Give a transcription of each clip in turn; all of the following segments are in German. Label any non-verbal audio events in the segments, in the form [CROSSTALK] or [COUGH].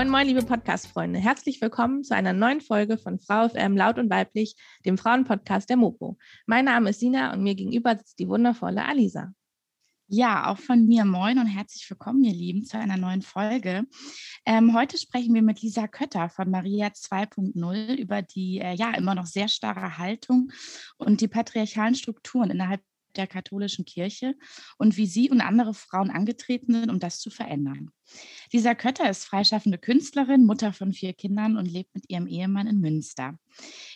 Moin, moin, liebe Podcast-Freunde. Herzlich willkommen zu einer neuen Folge von Frau FM Laut und Weiblich, dem Frauenpodcast der Mopo. Mein Name ist Sina und mir gegenüber sitzt die wundervolle Alisa. Ja, auch von mir moin und herzlich willkommen, ihr Lieben, zu einer neuen Folge. Ähm, heute sprechen wir mit Lisa Kötter von Maria 2.0 über die äh, ja immer noch sehr starre Haltung und die patriarchalen Strukturen innerhalb der katholischen Kirche und wie sie und andere Frauen angetreten sind, um das zu verändern. Lisa Kötter ist freischaffende Künstlerin, Mutter von vier Kindern und lebt mit ihrem Ehemann in Münster.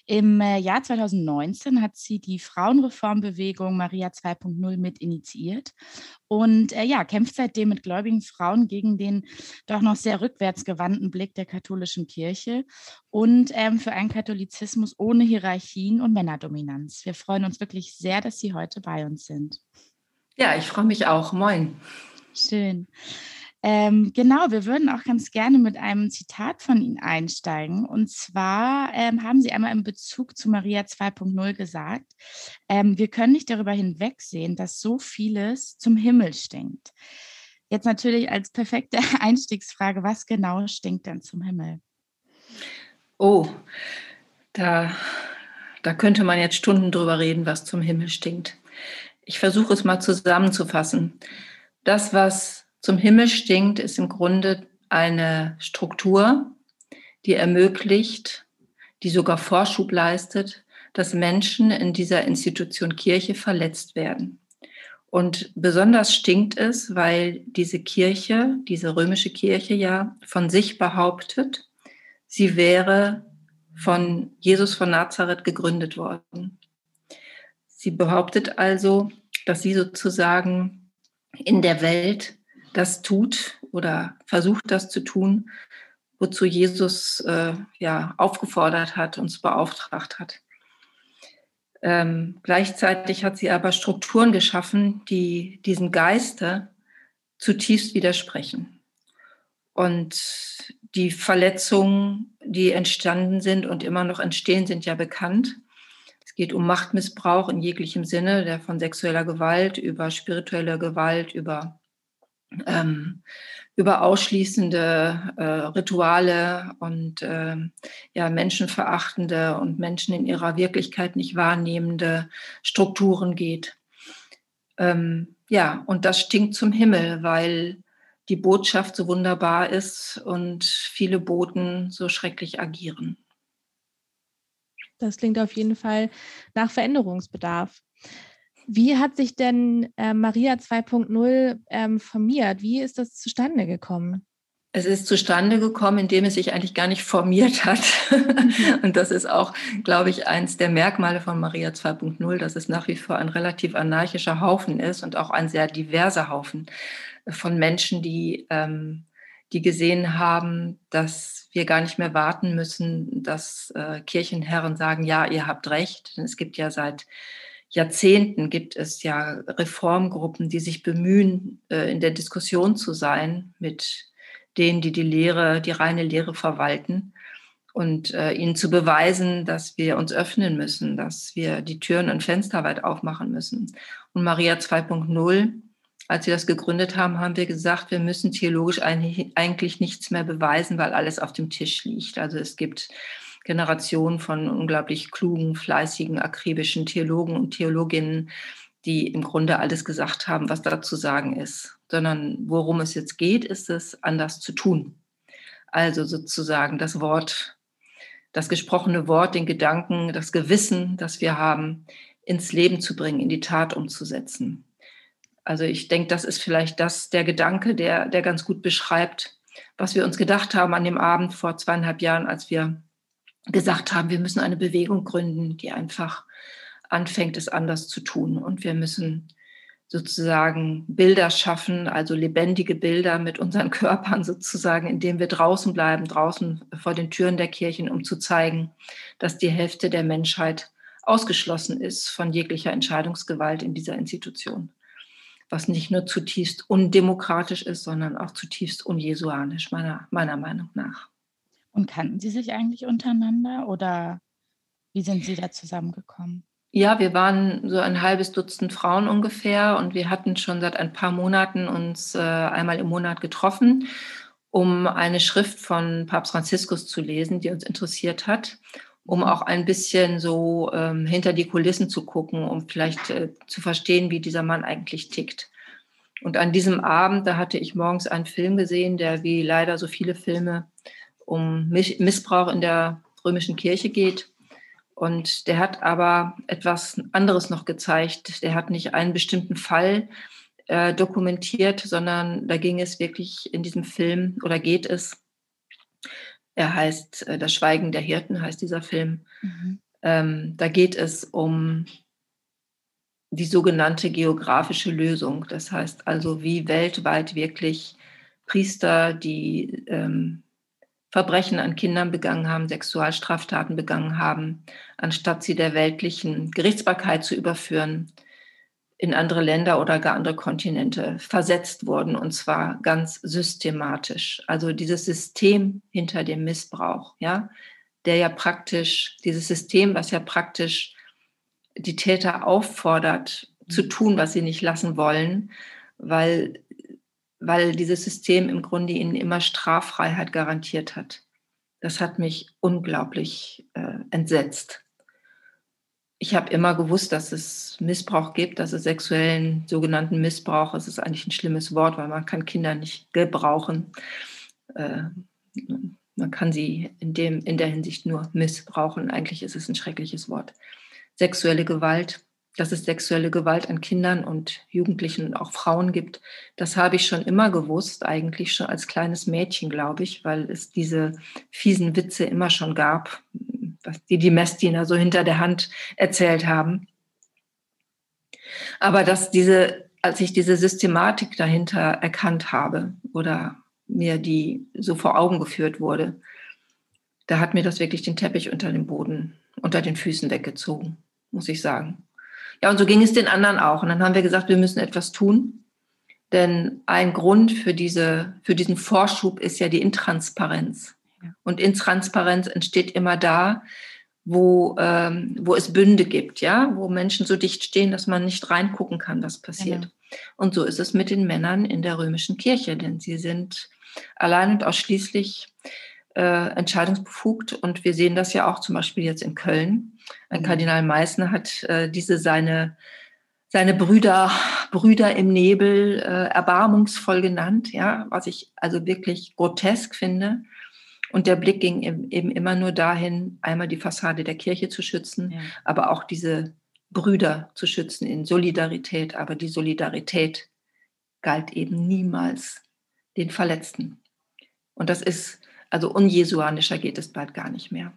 Im äh, Jahr 2019 hat sie die Frauenreformbewegung Maria 2.0 mit initiiert und äh, ja, kämpft seitdem mit gläubigen Frauen gegen den doch noch sehr rückwärtsgewandten Blick der katholischen Kirche und ähm, für einen Katholizismus ohne Hierarchien und Männerdominanz. Wir freuen uns wirklich sehr, dass Sie heute bei uns sind. Ja, ich freue mich auch. Moin. Schön. Ähm, genau, wir würden auch ganz gerne mit einem Zitat von Ihnen einsteigen. Und zwar ähm, haben Sie einmal in Bezug zu Maria 2.0 gesagt, ähm, wir können nicht darüber hinwegsehen, dass so vieles zum Himmel stinkt. Jetzt natürlich als perfekte [LAUGHS] Einstiegsfrage, was genau stinkt denn zum Himmel? Oh, da, da könnte man jetzt Stunden drüber reden, was zum Himmel stinkt. Ich versuche es mal zusammenzufassen. Das, was zum Himmel stinkt, ist im Grunde eine Struktur, die ermöglicht, die sogar Vorschub leistet, dass Menschen in dieser Institution Kirche verletzt werden. Und besonders stinkt es, weil diese Kirche, diese römische Kirche ja von sich behauptet, sie wäre von Jesus von Nazareth gegründet worden. Sie behauptet also, dass sie sozusagen in der Welt das tut oder versucht das zu tun, wozu Jesus äh, ja aufgefordert hat, uns beauftragt hat. Ähm, gleichzeitig hat sie aber Strukturen geschaffen, die diesem Geiste zutiefst widersprechen. Und die Verletzungen, die entstanden sind und immer noch entstehen, sind ja bekannt. Es geht um Machtmissbrauch in jeglichem Sinne, der von sexueller Gewalt über spirituelle Gewalt, über ähm, über ausschließende äh, Rituale und äh, ja, menschenverachtende und Menschen in ihrer Wirklichkeit nicht wahrnehmende Strukturen geht. Ähm, ja, und das stinkt zum Himmel, weil die Botschaft so wunderbar ist und viele Boten so schrecklich agieren. Das klingt auf jeden Fall nach Veränderungsbedarf. Wie hat sich denn äh, Maria 2.0 ähm, formiert? Wie ist das zustande gekommen? Es ist zustande gekommen, indem es sich eigentlich gar nicht formiert hat. [LAUGHS] und das ist auch, glaube ich, eins der Merkmale von Maria 2.0, dass es nach wie vor ein relativ anarchischer Haufen ist und auch ein sehr diverser Haufen von Menschen, die, ähm, die gesehen haben, dass wir gar nicht mehr warten müssen, dass äh, Kirchenherren sagen, ja, ihr habt recht. Denn es gibt ja seit Jahrzehnten gibt es ja Reformgruppen, die sich bemühen, äh, in der Diskussion zu sein mit denen, die die Lehre, die reine Lehre verwalten und äh, ihnen zu beweisen, dass wir uns öffnen müssen, dass wir die Türen und Fenster weit aufmachen müssen. Und Maria 2.0, als wir das gegründet haben, haben wir gesagt, wir müssen theologisch eigentlich nichts mehr beweisen, weil alles auf dem Tisch liegt. Also es gibt Generation von unglaublich klugen, fleißigen, akribischen Theologen und Theologinnen, die im Grunde alles gesagt haben, was da zu sagen ist, sondern worum es jetzt geht, ist es anders zu tun. Also sozusagen das Wort, das gesprochene Wort, den Gedanken, das Gewissen, das wir haben, ins Leben zu bringen, in die Tat umzusetzen. Also ich denke, das ist vielleicht das, der Gedanke, der, der ganz gut beschreibt, was wir uns gedacht haben an dem Abend vor zweieinhalb Jahren, als wir gesagt haben, wir müssen eine Bewegung gründen, die einfach anfängt, es anders zu tun. Und wir müssen sozusagen Bilder schaffen, also lebendige Bilder mit unseren [LAUGHS] Körpern sozusagen, indem wir draußen bleiben, draußen vor den Türen der Kirchen, um zu zeigen, dass die Hälfte der Menschheit ausgeschlossen ist von jeglicher Entscheidungsgewalt in dieser Institution. Was nicht nur zutiefst undemokratisch ist, sondern auch zutiefst unjesuanisch, meiner, meiner Meinung nach. Und kannten Sie sich eigentlich untereinander oder wie sind Sie da zusammengekommen? Ja, wir waren so ein halbes Dutzend Frauen ungefähr und wir hatten schon seit ein paar Monaten uns äh, einmal im Monat getroffen, um eine Schrift von Papst Franziskus zu lesen, die uns interessiert hat, um auch ein bisschen so ähm, hinter die Kulissen zu gucken, um vielleicht äh, zu verstehen, wie dieser Mann eigentlich tickt. Und an diesem Abend, da hatte ich morgens einen Film gesehen, der wie leider so viele Filme um Missbrauch in der römischen Kirche geht. Und der hat aber etwas anderes noch gezeigt. Der hat nicht einen bestimmten Fall äh, dokumentiert, sondern da ging es wirklich in diesem Film oder geht es. Er heißt äh, Das Schweigen der Hirten, heißt dieser Film. Mhm. Ähm, da geht es um die sogenannte geografische Lösung. Das heißt also, wie weltweit wirklich Priester, die ähm, Verbrechen an Kindern begangen haben, Sexualstraftaten begangen haben, anstatt sie der weltlichen Gerichtsbarkeit zu überführen, in andere Länder oder gar andere Kontinente versetzt wurden, und zwar ganz systematisch. Also dieses System hinter dem Missbrauch, ja, der ja praktisch, dieses System, was ja praktisch die Täter auffordert, zu tun, was sie nicht lassen wollen, weil weil dieses System im Grunde ihnen immer Straffreiheit garantiert hat. Das hat mich unglaublich äh, entsetzt. Ich habe immer gewusst, dass es Missbrauch gibt, dass es sexuellen sogenannten Missbrauch, es ist eigentlich ein schlimmes Wort, weil man kann Kinder nicht gebrauchen. Äh, man kann sie in, dem, in der Hinsicht nur missbrauchen. Eigentlich ist es ein schreckliches Wort. Sexuelle Gewalt dass es sexuelle Gewalt an Kindern und Jugendlichen und auch Frauen gibt. Das habe ich schon immer gewusst, eigentlich schon als kleines Mädchen, glaube ich, weil es diese fiesen Witze immer schon gab, die die Messdiener so hinter der Hand erzählt haben. Aber dass diese, als ich diese Systematik dahinter erkannt habe oder mir die so vor Augen geführt wurde, da hat mir das wirklich den Teppich unter dem Boden, unter den Füßen weggezogen, muss ich sagen. Ja, und so ging es den anderen auch. Und dann haben wir gesagt, wir müssen etwas tun. Denn ein Grund für, diese, für diesen Vorschub ist ja die Intransparenz. Und Intransparenz entsteht immer da, wo, ähm, wo es Bünde gibt, ja, wo Menschen so dicht stehen, dass man nicht reingucken kann, was passiert. Genau. Und so ist es mit den Männern in der römischen Kirche, denn sie sind allein und ausschließlich äh, entscheidungsbefugt. Und wir sehen das ja auch zum Beispiel jetzt in Köln. Ein mhm. Kardinal Meissner hat äh, diese seine, seine Brüder, Brüder im Nebel äh, erbarmungsvoll genannt, ja, was ich also wirklich grotesk finde. Und der Blick ging eben immer nur dahin, einmal die Fassade der Kirche zu schützen, ja. aber auch diese Brüder zu schützen in Solidarität. Aber die Solidarität galt eben niemals den Verletzten. Und das ist also unjesuanischer geht es bald gar nicht mehr.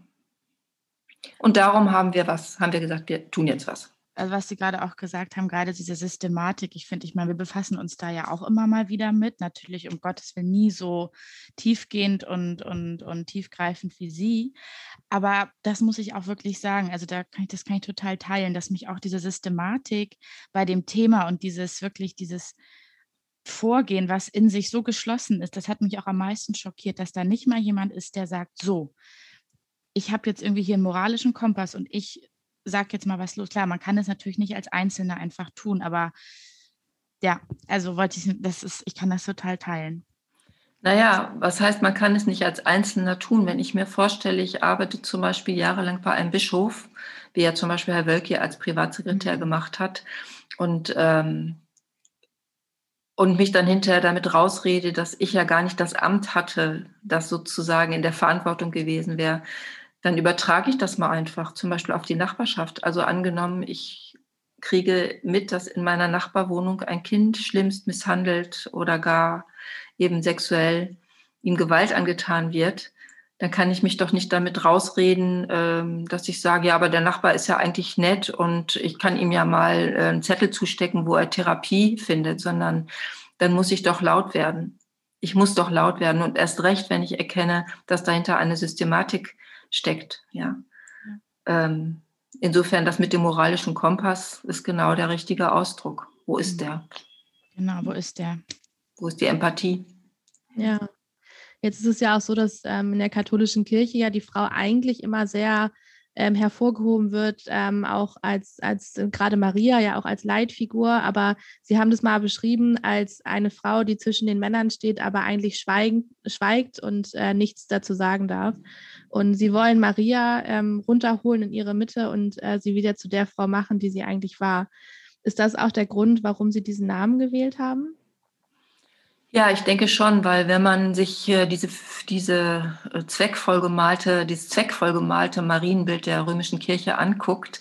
Und darum haben wir was, haben wir gesagt, wir tun jetzt was. Also was Sie gerade auch gesagt haben, gerade diese Systematik, ich finde, ich meine, wir befassen uns da ja auch immer mal wieder mit, natürlich um Gottes Willen nie so tiefgehend und, und, und tiefgreifend wie Sie. Aber das muss ich auch wirklich sagen, also da kann ich, das kann ich total teilen, dass mich auch diese Systematik bei dem Thema und dieses wirklich, dieses Vorgehen, was in sich so geschlossen ist, das hat mich auch am meisten schockiert, dass da nicht mal jemand ist, der sagt, so, ich habe jetzt irgendwie hier einen moralischen Kompass und ich sage jetzt mal was los. Klar, man kann es natürlich nicht als Einzelner einfach tun, aber ja, also wollte ich, das ist, ich kann das total teilen. Naja, was heißt, man kann es nicht als Einzelner tun? Wenn ich mir vorstelle, ich arbeite zum Beispiel jahrelang bei einem Bischof, wie ja zum Beispiel Herr Wölki als Privatsekretär mhm. gemacht hat, und ähm, und mich dann hinterher damit rausrede, dass ich ja gar nicht das Amt hatte, das sozusagen in der Verantwortung gewesen wäre, dann übertrage ich das mal einfach, zum Beispiel auf die Nachbarschaft. Also angenommen, ich kriege mit, dass in meiner Nachbarwohnung ein Kind schlimmst misshandelt oder gar eben sexuell ihm Gewalt angetan wird, dann kann ich mich doch nicht damit rausreden, ähm, dass ich sage, ja, aber der Nachbar ist ja eigentlich nett und ich kann ihm ja mal äh, einen Zettel zustecken, wo er Therapie findet, sondern dann muss ich doch laut werden. Ich muss doch laut werden und erst recht, wenn ich erkenne, dass dahinter eine Systematik steckt. Ja. Ähm, insofern, das mit dem moralischen Kompass ist genau der richtige Ausdruck. Wo ist mhm. der? Genau, wo ist der? Wo ist die Empathie? Ja. Jetzt ist es ja auch so, dass ähm, in der katholischen Kirche ja die Frau eigentlich immer sehr ähm, hervorgehoben wird, ähm, auch als, als äh, gerade Maria ja auch als Leitfigur. Aber Sie haben das mal beschrieben als eine Frau, die zwischen den Männern steht, aber eigentlich schweigen, schweigt und äh, nichts dazu sagen darf. Und Sie wollen Maria ähm, runterholen in ihre Mitte und äh, sie wieder zu der Frau machen, die sie eigentlich war. Ist das auch der Grund, warum Sie diesen Namen gewählt haben? Ja, ich denke schon, weil wenn man sich diese, diese äh, zweckvoll gemalte, dieses zweckvoll gemalte Marienbild der römischen Kirche anguckt,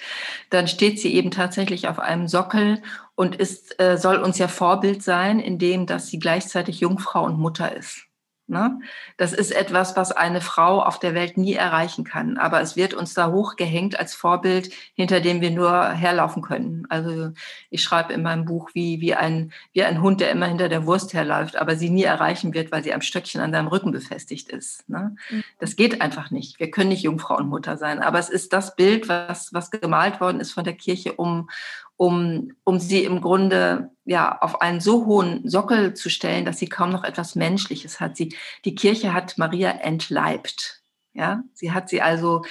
dann steht sie eben tatsächlich auf einem Sockel und ist, äh, soll uns ja Vorbild sein, indem dass sie gleichzeitig Jungfrau und Mutter ist. Ne? Das ist etwas, was eine Frau auf der Welt nie erreichen kann. Aber es wird uns da hochgehängt als Vorbild, hinter dem wir nur herlaufen können. Also ich schreibe in meinem Buch wie, wie, ein, wie ein Hund, der immer hinter der Wurst herläuft, aber sie nie erreichen wird, weil sie am Stöckchen an seinem Rücken befestigt ist. Ne? Mhm. Das geht einfach nicht. Wir können nicht Jungfrau und Mutter sein. Aber es ist das Bild, was, was gemalt worden ist von der Kirche, um, um, um sie im Grunde ja auf einen so hohen Sockel zu stellen, dass sie kaum noch etwas Menschliches hat. Sie, die Kirche hat Maria entleibt. Ja, sie hat sie also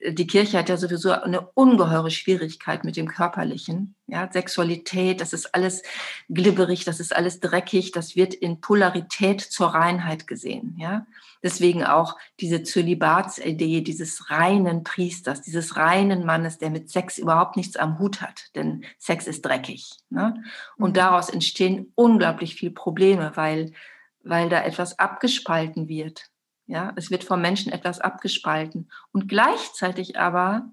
die Kirche hat ja sowieso eine ungeheure Schwierigkeit mit dem Körperlichen. Ja, Sexualität, das ist alles glibberig, das ist alles dreckig, das wird in Polarität zur Reinheit gesehen. Ja, deswegen auch diese Zölibatsidee dieses reinen Priesters, dieses reinen Mannes, der mit Sex überhaupt nichts am Hut hat, denn Sex ist dreckig. Ne? Und mhm. daraus entstehen unglaublich viele Probleme, weil, weil da etwas abgespalten wird. Ja, es wird vom Menschen etwas abgespalten. Und gleichzeitig aber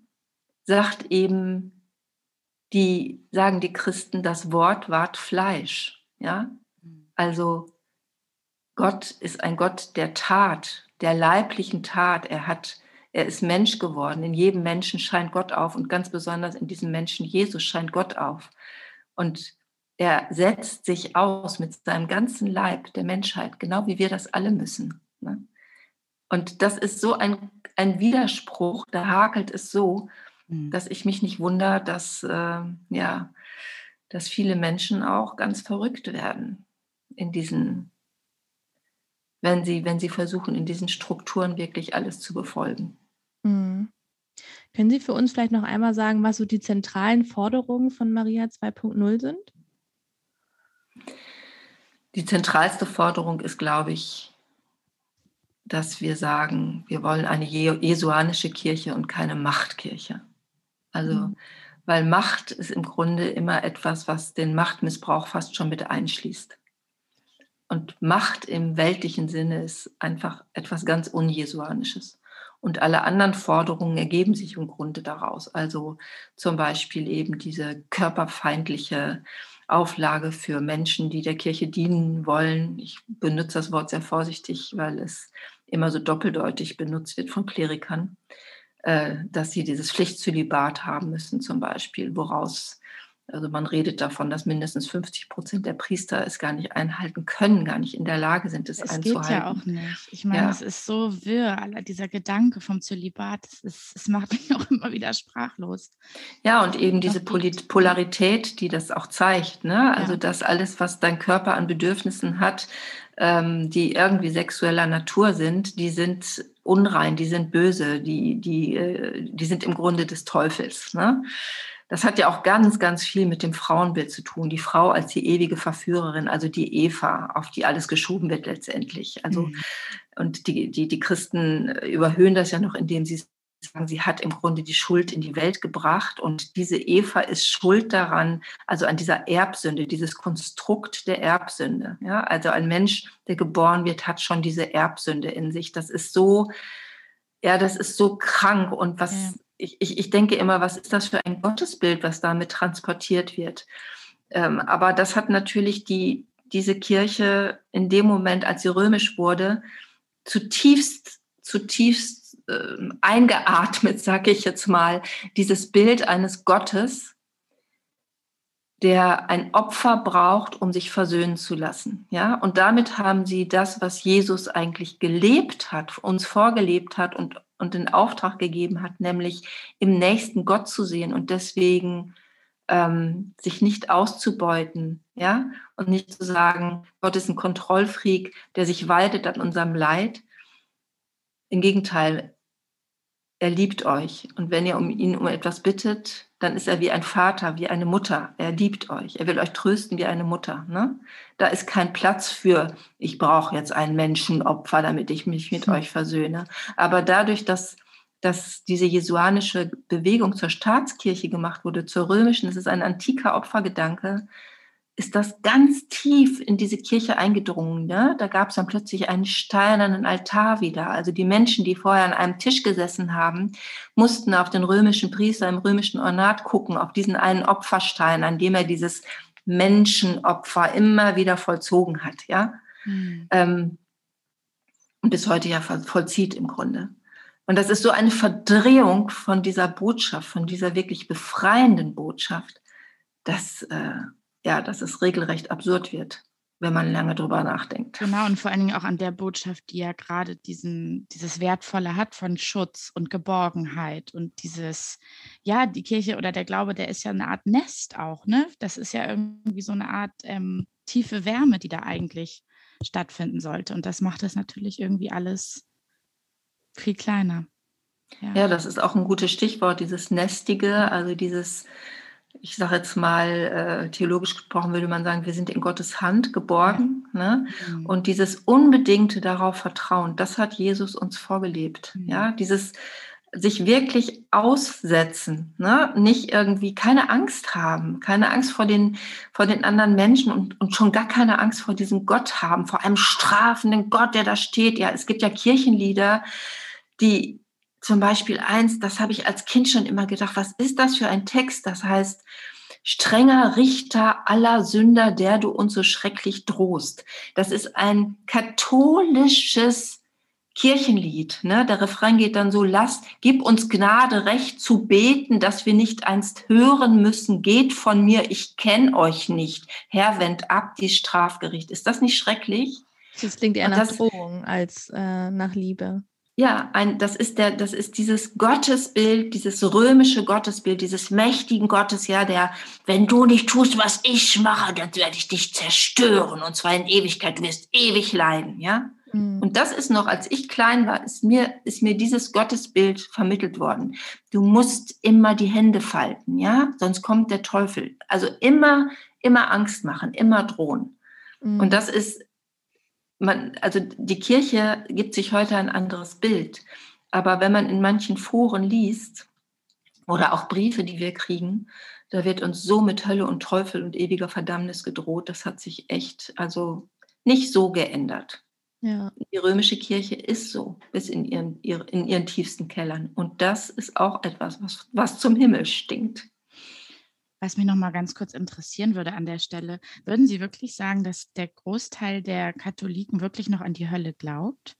sagt eben die, sagen die Christen, das Wort ward Fleisch. Ja, also Gott ist ein Gott der Tat, der leiblichen Tat. Er hat, er ist Mensch geworden. In jedem Menschen scheint Gott auf und ganz besonders in diesem Menschen Jesus scheint Gott auf. Und er setzt sich aus mit seinem ganzen Leib der Menschheit, genau wie wir das alle müssen. Ne? Und das ist so ein, ein Widerspruch, da hakelt es so, mhm. dass ich mich nicht wundere, dass, äh, ja, dass viele Menschen auch ganz verrückt werden in diesen, wenn sie, wenn sie versuchen, in diesen Strukturen wirklich alles zu befolgen. Mhm. Können Sie für uns vielleicht noch einmal sagen, was so die zentralen Forderungen von Maria 2.0 sind? Die zentralste Forderung ist, glaube ich, dass wir sagen, wir wollen eine jesuanische Kirche und keine Machtkirche. Also, mhm. weil Macht ist im Grunde immer etwas, was den Machtmissbrauch fast schon mit einschließt. Und Macht im weltlichen Sinne ist einfach etwas ganz Unjesuanisches. Und alle anderen Forderungen ergeben sich im Grunde daraus. Also zum Beispiel eben diese körperfeindliche Auflage für Menschen, die der Kirche dienen wollen. Ich benutze das Wort sehr vorsichtig, weil es immer so doppeldeutig benutzt wird von Klerikern, äh, dass sie dieses Pflichtzölibat haben müssen zum Beispiel, woraus also man redet davon, dass mindestens 50 Prozent der Priester es gar nicht einhalten können, gar nicht in der Lage sind, es, es einzuhalten. Es geht ja auch nicht. Ich meine, ja. es ist so wirr, dieser Gedanke vom Zölibat, es macht mich [LAUGHS] auch immer wieder sprachlos. Ja, und eben diese Polarität, die das auch zeigt. Ne? Also, ja. dass alles, was dein Körper an Bedürfnissen hat, ähm, die irgendwie sexueller Natur sind, die sind unrein, die sind böse, die, die, äh, die sind im Grunde des Teufels. Ne? Das hat ja auch ganz, ganz viel mit dem Frauenbild zu tun. Die Frau als die ewige Verführerin, also die Eva, auf die alles geschoben wird letztendlich. Also, mhm. und die, die, die Christen überhöhen das ja noch, indem sie sagen, sie hat im Grunde die Schuld in die Welt gebracht und diese Eva ist schuld daran, also an dieser Erbsünde, dieses Konstrukt der Erbsünde. Ja, also ein Mensch, der geboren wird, hat schon diese Erbsünde in sich. Das ist so, ja, das ist so krank und was, ja ich, ich, ich denke immer, was ist das für ein Gottesbild, was damit transportiert wird? Ähm, aber das hat natürlich die, diese Kirche in dem Moment, als sie römisch wurde, zutiefst, zutiefst äh, eingeatmet, [LAUGHS] sage ich jetzt mal, dieses Bild eines Gottes, der ein Opfer braucht, um sich versöhnen zu lassen. Ja, und damit haben sie das, was Jesus eigentlich gelebt hat, uns vorgelebt hat und, und den Auftrag gegeben hat, nämlich im nächsten Gott zu sehen und deswegen ähm, sich nicht auszubeuten, ja, und nicht zu sagen, Gott ist ein Kontrollfreak, der sich waltet an unserem Leid. Im Gegenteil, er liebt euch. Und wenn ihr um ihn um etwas bittet, dann ist er wie ein Vater, wie eine Mutter. Er liebt euch. Er will euch trösten wie eine Mutter. Ne? Da ist kein Platz für, ich brauche jetzt ein Menschenopfer, damit ich mich mit hm. euch versöhne. Aber dadurch, dass, dass diese jesuanische Bewegung zur Staatskirche gemacht wurde, zur römischen, das ist ein antiker Opfergedanke, ist das ganz tief in diese Kirche eingedrungen. Ne? Da gab es dann plötzlich einen steinernen Altar wieder. Also die Menschen, die vorher an einem Tisch gesessen haben, mussten auf den römischen Priester im römischen Ornat gucken, auf diesen einen Opferstein, an dem er dieses Menschenopfer immer wieder vollzogen hat. Ja? Mhm. Ähm, und bis heute ja vollzieht im Grunde. Und das ist so eine Verdrehung von dieser Botschaft, von dieser wirklich befreienden Botschaft, dass äh, ja, dass es regelrecht absurd wird, wenn man lange drüber nachdenkt. Genau, und vor allen Dingen auch an der Botschaft, die ja gerade diesen, dieses Wertvolle hat von Schutz und Geborgenheit und dieses, ja, die Kirche oder der Glaube, der ist ja eine Art Nest auch, ne? Das ist ja irgendwie so eine Art ähm, tiefe Wärme, die da eigentlich stattfinden sollte. Und das macht es natürlich irgendwie alles viel kleiner. Ja. ja, das ist auch ein gutes Stichwort, dieses Nestige, also dieses ich sage jetzt mal, äh, theologisch gesprochen würde man sagen, wir sind in Gottes Hand geborgen. Ja. Ne? Mhm. Und dieses unbedingte darauf vertrauen, das hat Jesus uns vorgelebt. Mhm. Ja, dieses sich wirklich aussetzen, ne? nicht irgendwie keine Angst haben, keine Angst vor den, vor den anderen Menschen und, und schon gar keine Angst vor diesem Gott haben, vor einem strafenden Gott, der da steht. Ja, es gibt ja Kirchenlieder, die zum Beispiel eins, das habe ich als Kind schon immer gedacht, was ist das für ein Text? Das heißt, strenger Richter aller Sünder, der du uns so schrecklich drohst. Das ist ein katholisches Kirchenlied. Ne? Der Refrain geht dann so, lass, gib uns Gnade, Recht zu beten, dass wir nicht einst hören müssen, geht von mir, ich kenne euch nicht. Herr, wend ab die Strafgericht. Ist das nicht schrecklich? Das klingt eher nach Drohung als äh, nach Liebe. Ja, ein, das ist der, das ist dieses Gottesbild, dieses römische Gottesbild, dieses mächtigen Gottes, ja, der, wenn du nicht tust, was ich mache, dann werde ich dich zerstören und zwar in Ewigkeit. Du wirst ewig leiden, ja. Mhm. Und das ist noch, als ich klein war, ist mir, ist mir dieses Gottesbild vermittelt worden. Du musst immer die Hände falten, ja, sonst kommt der Teufel. Also immer, immer Angst machen, immer drohen. Mhm. Und das ist man, also die Kirche gibt sich heute ein anderes Bild. Aber wenn man in manchen Foren liest oder auch Briefe, die wir kriegen, da wird uns so mit Hölle und Teufel und ewiger Verdammnis gedroht. Das hat sich echt also nicht so geändert. Ja. Die römische Kirche ist so bis in ihren, in ihren tiefsten Kellern. Und das ist auch etwas, was, was zum Himmel stinkt. Was mich noch mal ganz kurz interessieren würde an der Stelle, würden Sie wirklich sagen, dass der Großteil der Katholiken wirklich noch an die Hölle glaubt?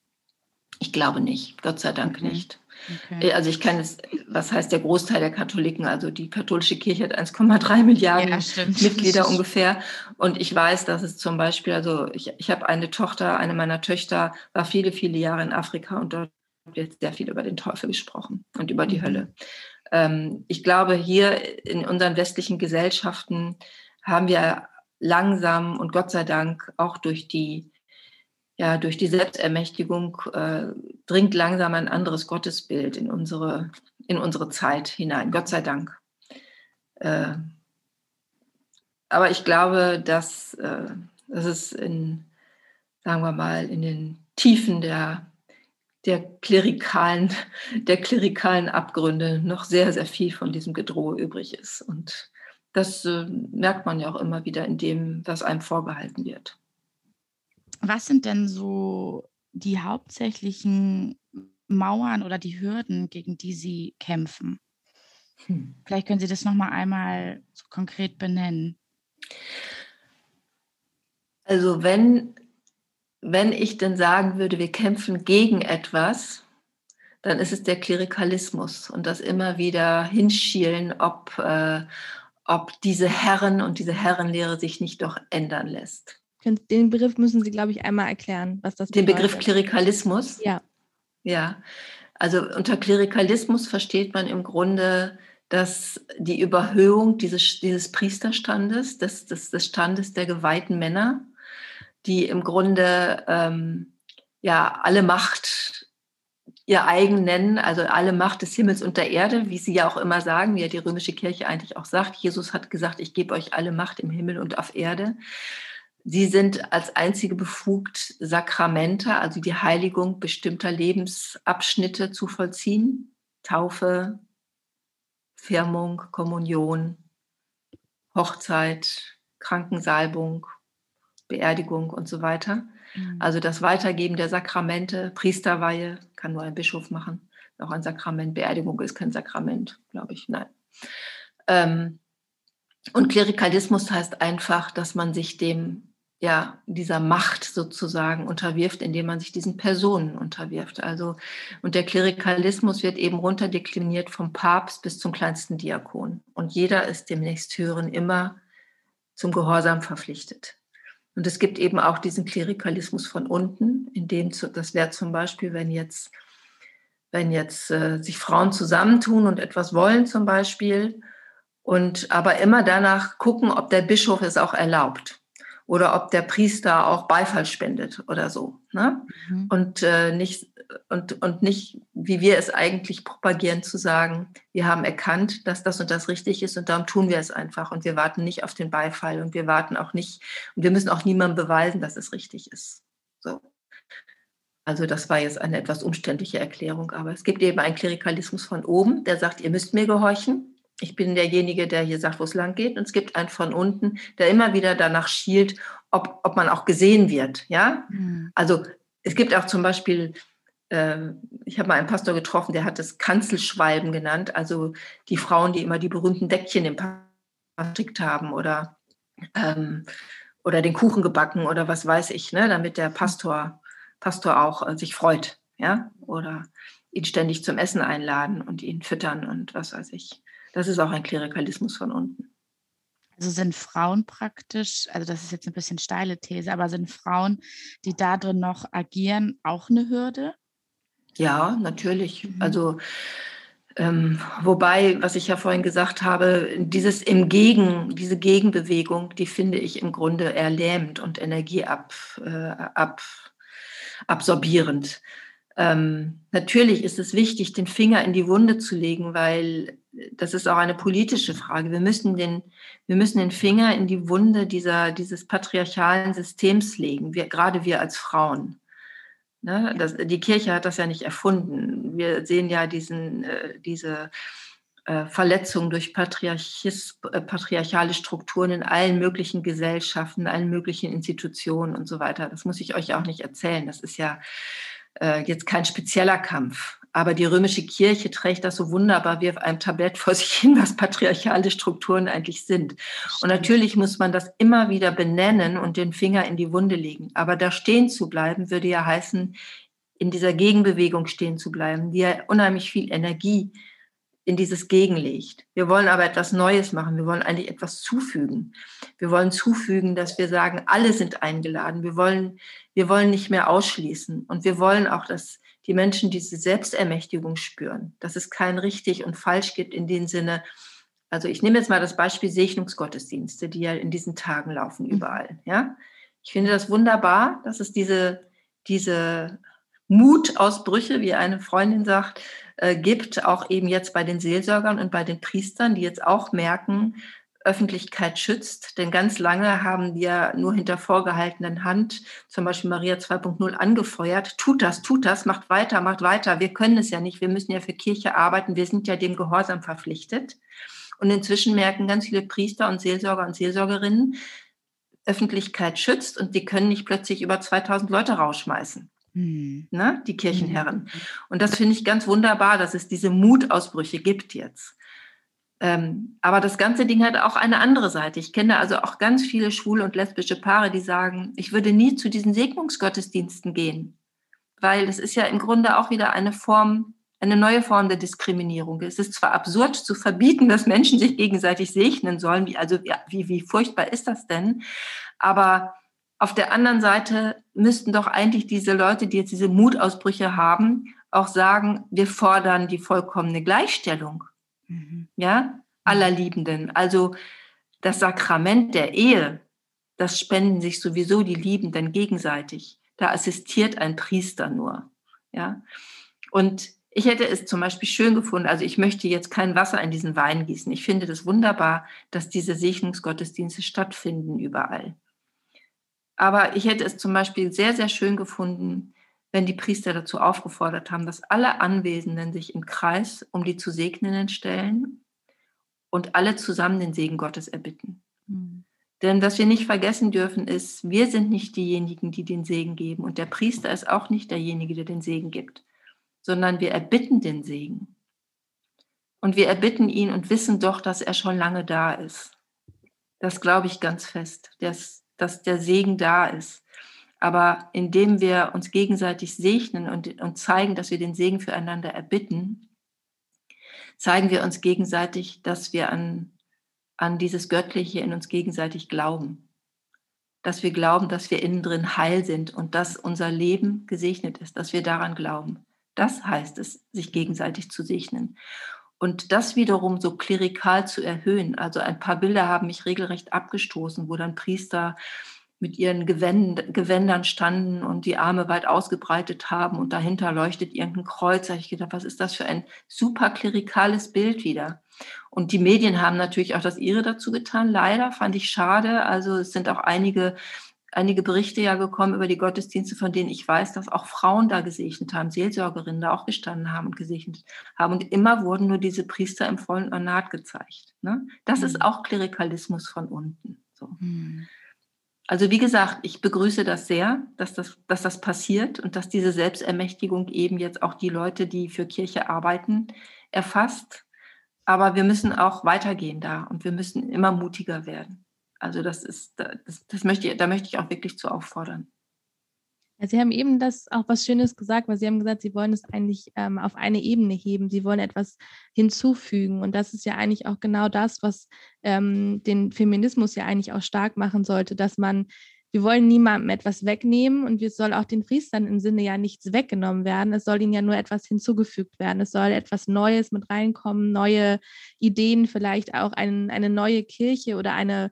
Ich glaube nicht, Gott sei Dank okay. nicht. Okay. Äh, also ich kann es, was heißt der Großteil der Katholiken? Also die katholische Kirche hat 1,3 Milliarden ja, [LAUGHS] Mitglieder ungefähr. Und ich weiß, dass es zum Beispiel, also ich, ich habe eine Tochter, eine meiner Töchter war viele, viele Jahre in Afrika und dort wird sehr viel über den Teufel gesprochen und über die mhm. Hölle. Ähm, ich glaube, hier in unseren westlichen Gesellschaften haben wir langsam und Gott sei Dank auch durch die ja, durch die Selbstermächtigung äh, dringt langsam ein anderes Gottesbild in unsere, in unsere Zeit hinein. Gott sei Dank. Äh, aber ich glaube, dass, äh, dass es in, sagen wir mal, in den Tiefen der der klerikalen, der klerikalen Abgründe noch sehr, sehr viel von diesem Gedrohe übrig ist. Und das äh, merkt man ja auch immer wieder in dem, was einem vorgehalten wird. Was sind denn so die hauptsächlichen Mauern oder die Hürden, gegen die Sie kämpfen? Hm. Vielleicht können Sie das noch mal einmal so konkret benennen. Also wenn wenn ich denn sagen würde, wir kämpfen gegen etwas, dann ist es der Klerikalismus und das immer wieder hinschielen, ob, äh, ob diese Herren und diese Herrenlehre sich nicht doch ändern lässt. Den Begriff müssen Sie, glaube ich, einmal erklären, was das Den bedeutet. Begriff Klerikalismus? Ja. Ja, also unter Klerikalismus versteht man im Grunde dass die Überhöhung dieses, dieses Priesterstandes, des, des, des Standes der geweihten Männer, die im Grunde ähm, ja alle Macht ihr eigen nennen, also alle Macht des Himmels und der Erde, wie sie ja auch immer sagen, wie ja die römische Kirche eigentlich auch sagt. Jesus hat gesagt, ich gebe euch alle Macht im Himmel und auf Erde. Sie sind als einzige befugt, Sakramente, also die Heiligung bestimmter Lebensabschnitte zu vollziehen. Taufe, Firmung, Kommunion, Hochzeit, Krankensalbung, Beerdigung und so weiter. Mhm. Also das Weitergeben der Sakramente, Priesterweihe kann nur ein Bischof machen, auch ein Sakrament. Beerdigung ist kein Sakrament, glaube ich, nein. Ähm, und Klerikalismus heißt einfach, dass man sich dem ja, dieser Macht sozusagen unterwirft, indem man sich diesen Personen unterwirft. Also, und der Klerikalismus wird eben runterdekliniert vom Papst bis zum kleinsten Diakon. Und jeder ist dem Nächsthören immer zum Gehorsam verpflichtet. Und es gibt eben auch diesen Klerikalismus von unten, in dem, das wäre zum Beispiel, wenn jetzt, wenn jetzt äh, sich Frauen zusammentun und etwas wollen zum Beispiel, und aber immer danach gucken, ob der Bischof es auch erlaubt oder ob der Priester auch Beifall spendet oder so. Ne? Mhm. Und, äh, nicht, und, und nicht, wie wir es eigentlich propagieren, zu sagen, wir haben erkannt, dass das und das richtig ist und darum tun wir es einfach und wir warten nicht auf den Beifall und wir warten auch nicht und wir müssen auch niemandem beweisen, dass es richtig ist. So. Also das war jetzt eine etwas umständliche Erklärung, aber es gibt eben einen Klerikalismus von oben, der sagt, ihr müsst mir gehorchen ich bin derjenige, der hier sagt, wo es lang geht. Und es gibt einen von unten, der immer wieder danach schielt, ob, ob man auch gesehen wird. Ja? Mhm. Also es gibt auch zum Beispiel, ich habe mal einen Pastor getroffen, der hat es Kanzelschwalben genannt, also die Frauen, die immer die berühmten Deckchen im Pastrickt haben oder, ähm, oder den Kuchen gebacken oder was weiß ich, ne? damit der Pastor, Pastor auch äh, sich freut. Ja? Oder ihn ständig zum Essen einladen und ihn füttern und was weiß ich. Das ist auch ein Klerikalismus von unten. Also sind Frauen praktisch, also das ist jetzt ein bisschen steile These, aber sind Frauen, die da drin noch agieren, auch eine Hürde? Ja, natürlich. Mhm. Also ähm, wobei, was ich ja vorhin gesagt habe, dieses im Gegen, diese Gegenbewegung, die finde ich im Grunde erlähmend und energieabsorbierend. Äh, ähm, natürlich ist es wichtig, den Finger in die Wunde zu legen, weil das ist auch eine politische Frage. Wir müssen den, wir müssen den Finger in die Wunde dieser, dieses patriarchalen Systems legen, wir, gerade wir als Frauen. Ne? Das, die Kirche hat das ja nicht erfunden. Wir sehen ja diesen, äh, diese äh, Verletzung durch Patriarchis, äh, patriarchale Strukturen in allen möglichen Gesellschaften, in allen möglichen Institutionen und so weiter. Das muss ich euch auch nicht erzählen. Das ist ja äh, jetzt kein spezieller Kampf. Aber die römische Kirche trägt das so wunderbar wie auf einem Tablett vor sich hin, was patriarchale Strukturen eigentlich sind. Und natürlich muss man das immer wieder benennen und den Finger in die Wunde legen. Aber da stehen zu bleiben, würde ja heißen, in dieser Gegenbewegung stehen zu bleiben, die ja unheimlich viel Energie in dieses Gegenlicht. Wir wollen aber etwas Neues machen. Wir wollen eigentlich etwas zufügen. Wir wollen zufügen, dass wir sagen, alle sind eingeladen. Wir wollen, wir wollen nicht mehr ausschließen. Und wir wollen auch, dass die Menschen diese Selbstermächtigung spüren, dass es kein richtig und falsch gibt in dem Sinne. Also ich nehme jetzt mal das Beispiel Segnungsgottesdienste, die ja in diesen Tagen laufen mhm. überall. Ja, ich finde das wunderbar, dass es diese, diese Mutausbrüche, wie eine Freundin sagt, äh, gibt, auch eben jetzt bei den Seelsorgern und bei den Priestern, die jetzt auch merken, Öffentlichkeit schützt. Denn ganz lange haben wir nur hinter vorgehaltenen Hand, zum Beispiel Maria 2.0, angefeuert. Tut das, tut das, macht weiter, macht weiter. Wir können es ja nicht. Wir müssen ja für Kirche arbeiten. Wir sind ja dem Gehorsam verpflichtet. Und inzwischen merken ganz viele Priester und Seelsorger und Seelsorgerinnen, Öffentlichkeit schützt und die können nicht plötzlich über 2000 Leute rausschmeißen. Mhm. Ne, die Kirchenherren. Mhm. Und das finde ich ganz wunderbar, dass es diese Mutausbrüche gibt jetzt. Ähm, aber das ganze Ding hat auch eine andere Seite. Ich kenne also auch ganz viele schwule und lesbische Paare, die sagen, ich würde nie zu diesen Segnungsgottesdiensten gehen, weil das ist ja im Grunde auch wieder eine Form, eine neue Form der Diskriminierung. Es ist zwar absurd zu verbieten, dass Menschen sich gegenseitig segnen sollen, wie, also wie, wie furchtbar ist das denn? Aber auf der anderen Seite müssten doch eigentlich diese Leute, die jetzt diese Mutausbrüche haben, auch sagen, wir fordern die vollkommene Gleichstellung. Mhm. Ja, aller Liebenden. Also das Sakrament der Ehe, das spenden sich sowieso die Liebenden gegenseitig. Da assistiert ein Priester nur. Ja, und ich hätte es zum Beispiel schön gefunden, also ich möchte jetzt kein Wasser in diesen Wein gießen. Ich finde das wunderbar, dass diese Segnungsgottesdienste stattfinden überall. Aber ich hätte es zum Beispiel sehr, sehr schön gefunden, wenn die Priester dazu aufgefordert haben, dass alle Anwesenden sich im Kreis um die zu Segnenden stellen und alle zusammen den Segen Gottes erbitten. Mhm. Denn was wir nicht vergessen dürfen, ist, wir sind nicht diejenigen, die den Segen geben und der Priester ist auch nicht derjenige, der den Segen gibt sondern wir erbitten den Segen. Und wir erbitten ihn und wissen doch, dass er schon lange da ist. Das glaube ich ganz fest, dass, dass der Segen da ist. Aber indem wir uns gegenseitig segnen und, und zeigen, dass wir den Segen füreinander erbitten, zeigen wir uns gegenseitig, dass wir an, an dieses Göttliche in uns gegenseitig glauben. Dass wir glauben, dass wir innen drin heil sind und dass unser Leben gesegnet ist, dass wir daran glauben. Das heißt es, sich gegenseitig zu segnen. Und das wiederum so klerikal zu erhöhen. Also ein paar Bilder haben mich regelrecht abgestoßen, wo dann Priester mit ihren Gewänd Gewändern standen und die Arme weit ausgebreitet haben und dahinter leuchtet irgendein Kreuz. Da habe ich gedacht, was ist das für ein super klerikales Bild wieder? Und die Medien haben natürlich auch das ihre dazu getan. Leider fand ich schade. Also es sind auch einige einige Berichte ja gekommen über die Gottesdienste, von denen ich weiß, dass auch Frauen da gesegnet haben, Seelsorgerinnen da auch gestanden haben und gesegnet haben. Und immer wurden nur diese Priester im vollen Ornat gezeigt. Ne? Das mhm. ist auch Klerikalismus von unten. So. Mhm. Also wie gesagt, ich begrüße das sehr, dass das, dass das passiert und dass diese Selbstermächtigung eben jetzt auch die Leute, die für Kirche arbeiten, erfasst. Aber wir müssen auch weitergehen da und wir müssen immer mutiger werden. Also das ist, das, das möchte da möchte ich auch wirklich zu auffordern. Sie haben eben das auch was Schönes gesagt, weil Sie haben gesagt, Sie wollen es eigentlich ähm, auf eine Ebene heben. Sie wollen etwas hinzufügen. Und das ist ja eigentlich auch genau das, was ähm, den Feminismus ja eigentlich auch stark machen sollte, dass man, wir wollen niemandem etwas wegnehmen und es soll auch den Priestern im Sinne ja nichts weggenommen werden. Es soll ihnen ja nur etwas hinzugefügt werden. Es soll etwas Neues mit reinkommen, neue Ideen, vielleicht auch ein, eine neue Kirche oder eine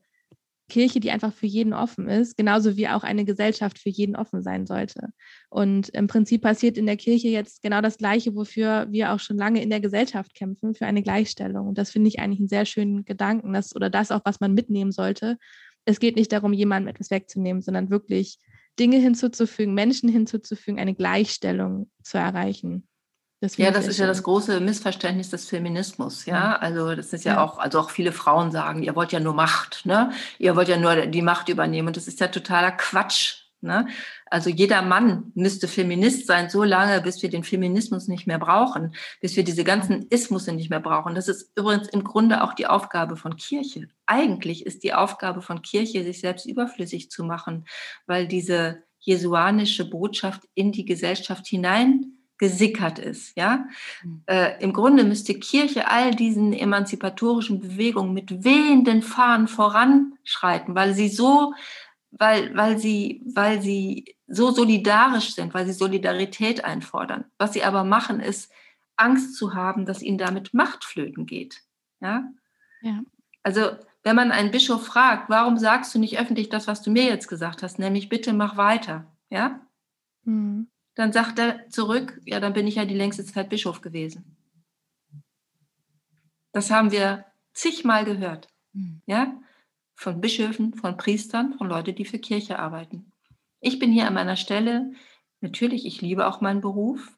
Kirche, die einfach für jeden offen ist, genauso wie auch eine Gesellschaft für jeden offen sein sollte. Und im Prinzip passiert in der Kirche jetzt genau das Gleiche, wofür wir auch schon lange in der Gesellschaft kämpfen, für eine Gleichstellung. Und das finde ich eigentlich einen sehr schönen Gedanken, dass, oder das auch, was man mitnehmen sollte. Es geht nicht darum, jemandem etwas wegzunehmen, sondern wirklich Dinge hinzuzufügen, Menschen hinzuzufügen, eine Gleichstellung zu erreichen. Das ja, das ist ja das große Missverständnis des Feminismus, ja. Also das ist ja, ja, auch, also auch viele Frauen sagen, ihr wollt ja nur Macht, ne? Ihr wollt ja nur die Macht übernehmen und das ist ja totaler Quatsch. Ne? Also jeder Mann müsste Feminist sein, so lange, bis wir den Feminismus nicht mehr brauchen, bis wir diese ganzen Ismusse nicht mehr brauchen. Das ist übrigens im Grunde auch die Aufgabe von Kirche. Eigentlich ist die Aufgabe von Kirche, sich selbst überflüssig zu machen, weil diese jesuanische Botschaft in die Gesellschaft hinein gesickert ist. Ja? Mhm. Äh, Im Grunde müsste Kirche all diesen emanzipatorischen Bewegungen mit wehenden Fahnen voranschreiten, weil sie so, weil, weil, sie, weil sie so solidarisch sind, weil sie Solidarität einfordern. Was sie aber machen, ist Angst zu haben, dass ihnen damit Macht flöten geht. Ja? ja. Also wenn man einen Bischof fragt, warum sagst du nicht öffentlich das, was du mir jetzt gesagt hast, nämlich bitte mach weiter, ja? Mhm. Dann sagt er zurück, ja, dann bin ich ja die längste Zeit Bischof gewesen. Das haben wir zigmal gehört. Hm. Ja? Von Bischöfen, von Priestern, von Leuten, die für Kirche arbeiten. Ich bin hier an meiner Stelle. Natürlich, ich liebe auch meinen Beruf.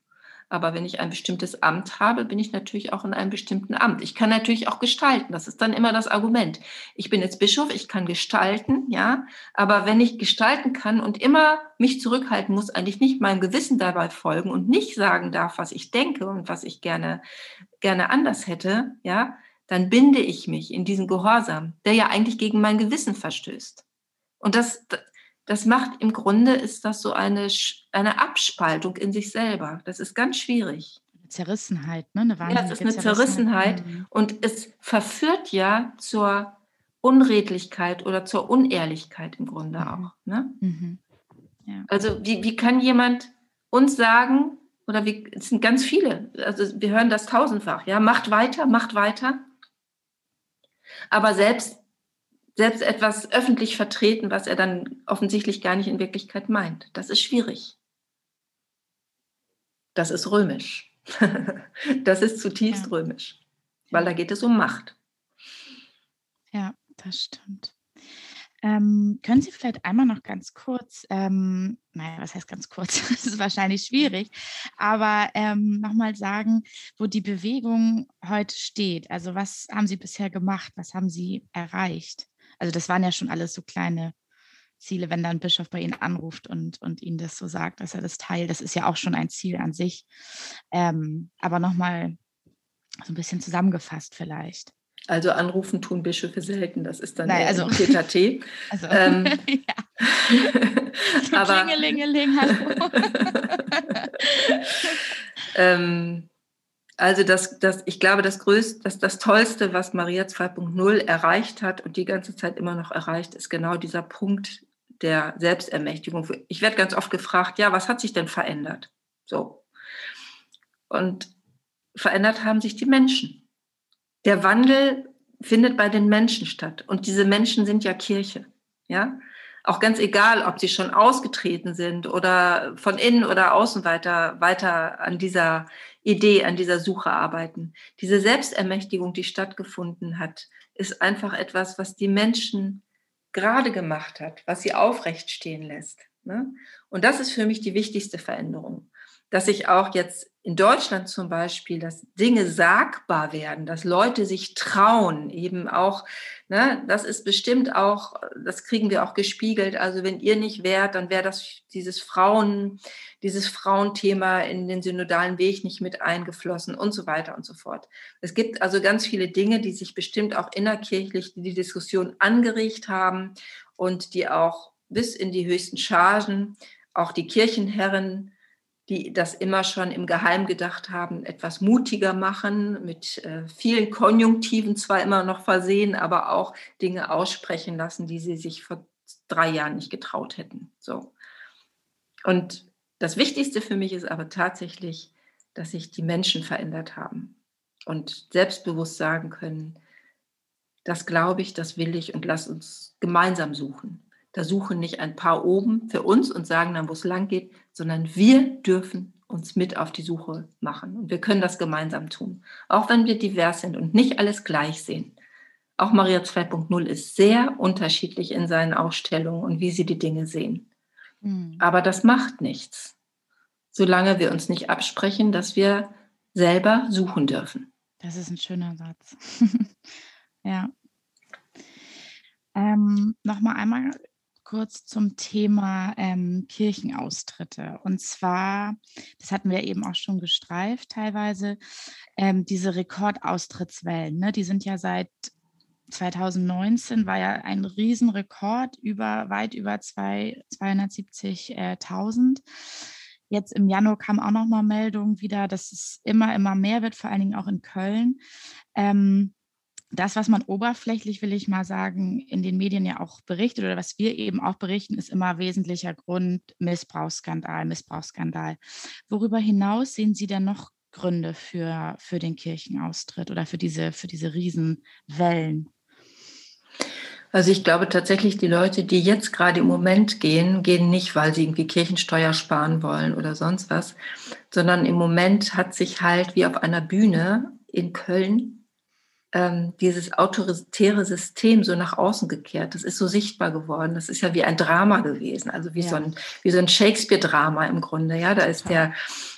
Aber wenn ich ein bestimmtes Amt habe, bin ich natürlich auch in einem bestimmten Amt. Ich kann natürlich auch gestalten. Das ist dann immer das Argument. Ich bin jetzt Bischof, ich kann gestalten, ja. Aber wenn ich gestalten kann und immer mich zurückhalten muss, eigentlich nicht meinem Gewissen dabei folgen und nicht sagen darf, was ich denke und was ich gerne, gerne anders hätte, ja, dann binde ich mich in diesen Gehorsam, der ja eigentlich gegen mein Gewissen verstößt. Und das, das macht im Grunde, ist das so eine, eine Abspaltung in sich selber. Das ist ganz schwierig. Zerrissenheit, ne? Eine ja, es ist eine Zerrissenheit, Zerrissenheit mhm. und es verführt ja zur Unredlichkeit oder zur Unehrlichkeit im Grunde mhm. auch. Ne? Mhm. Ja. Also wie, wie kann jemand uns sagen, oder wie, es sind ganz viele, also wir hören das tausendfach, ja, macht weiter, macht weiter, aber selbst, selbst etwas öffentlich vertreten, was er dann offensichtlich gar nicht in Wirklichkeit meint, das ist schwierig. Das ist römisch. [LAUGHS] das ist zutiefst ja. römisch, weil da geht es um Macht. Ja, das stimmt. Ähm, können Sie vielleicht einmal noch ganz kurz, ähm, naja, was heißt ganz kurz? [LAUGHS] das ist wahrscheinlich schwierig, aber ähm, nochmal sagen, wo die Bewegung heute steht. Also was haben Sie bisher gemacht? Was haben Sie erreicht? Also das waren ja schon alles so kleine Ziele, wenn dann ein Bischof bei Ihnen anruft und, und Ihnen das so sagt, dass er das teilt. Das ist ja auch schon ein Ziel an sich. Ähm, aber nochmal so ein bisschen zusammengefasst vielleicht. Also anrufen tun Bischöfe selten, das ist dann Nein, also, Peter T. [LAUGHS] Also, ähm, [LAUGHS] ja. aber, Klingelingeling, hallo. [LAUGHS] ähm, also das, das, ich glaube, das Größte, das, das Tollste, was Maria 2.0 erreicht hat und die ganze Zeit immer noch erreicht, ist genau dieser Punkt der Selbstermächtigung. Ich werde ganz oft gefragt, ja, was hat sich denn verändert? So. Und verändert haben sich die Menschen der Wandel findet bei den Menschen statt. Und diese Menschen sind ja Kirche. Ja, auch ganz egal, ob sie schon ausgetreten sind oder von innen oder außen weiter, weiter an dieser Idee, an dieser Suche arbeiten. Diese Selbstermächtigung, die stattgefunden hat, ist einfach etwas, was die Menschen gerade gemacht hat, was sie aufrecht stehen lässt. Ne? Und das ist für mich die wichtigste Veränderung dass sich auch jetzt in Deutschland zum Beispiel, dass Dinge sagbar werden, dass Leute sich trauen, eben auch, ne, das ist bestimmt auch, das kriegen wir auch gespiegelt. Also wenn ihr nicht wärt, dann wäre das dieses Frauen, dieses Frauenthema in den synodalen Weg nicht mit eingeflossen und so weiter und so fort. Es gibt also ganz viele Dinge, die sich bestimmt auch innerkirchlich die Diskussion angeregt haben und die auch bis in die höchsten Chargen, auch die Kirchenherren, die das immer schon im Geheim gedacht haben, etwas mutiger machen, mit äh, vielen Konjunktiven zwar immer noch versehen, aber auch Dinge aussprechen lassen, die sie sich vor drei Jahren nicht getraut hätten. So. Und das Wichtigste für mich ist aber tatsächlich, dass sich die Menschen verändert haben und selbstbewusst sagen können, das glaube ich, das will ich und lass uns gemeinsam suchen. Da suchen nicht ein paar oben für uns und sagen dann, wo es lang geht, sondern wir dürfen uns mit auf die Suche machen. Und wir können das gemeinsam tun. Auch wenn wir divers sind und nicht alles gleich sehen. Auch Maria 2.0 ist sehr unterschiedlich in seinen Ausstellungen und wie sie die Dinge sehen. Mhm. Aber das macht nichts, solange wir uns nicht absprechen, dass wir selber suchen dürfen. Das ist ein schöner Satz. [LAUGHS] ja. Ähm, Nochmal einmal kurz zum Thema ähm, Kirchenaustritte. Und zwar, das hatten wir eben auch schon gestreift teilweise, ähm, diese Rekordaustrittswellen, ne, die sind ja seit 2019 war ja ein Riesenrekord, über, weit über 270.000. Jetzt im Januar kam auch noch mal Meldungen wieder, dass es immer, immer mehr wird, vor allen Dingen auch in Köln. Ähm, das, was man oberflächlich, will ich mal sagen, in den Medien ja auch berichtet oder was wir eben auch berichten, ist immer wesentlicher Grund Missbrauchsskandal, Missbrauchsskandal. Worüber hinaus sehen Sie denn noch Gründe für, für den Kirchenaustritt oder für diese, für diese Riesenwellen? Also ich glaube tatsächlich, die Leute, die jetzt gerade im Moment gehen, gehen nicht, weil sie irgendwie Kirchensteuer sparen wollen oder sonst was, sondern im Moment hat sich halt wie auf einer Bühne in Köln ähm, dieses autoritäre System so nach außen gekehrt. Das ist so sichtbar geworden. Das ist ja wie ein Drama gewesen, also wie ja. so ein, wie so ein Shakespeare-Drama im Grunde. Ja, da ist der,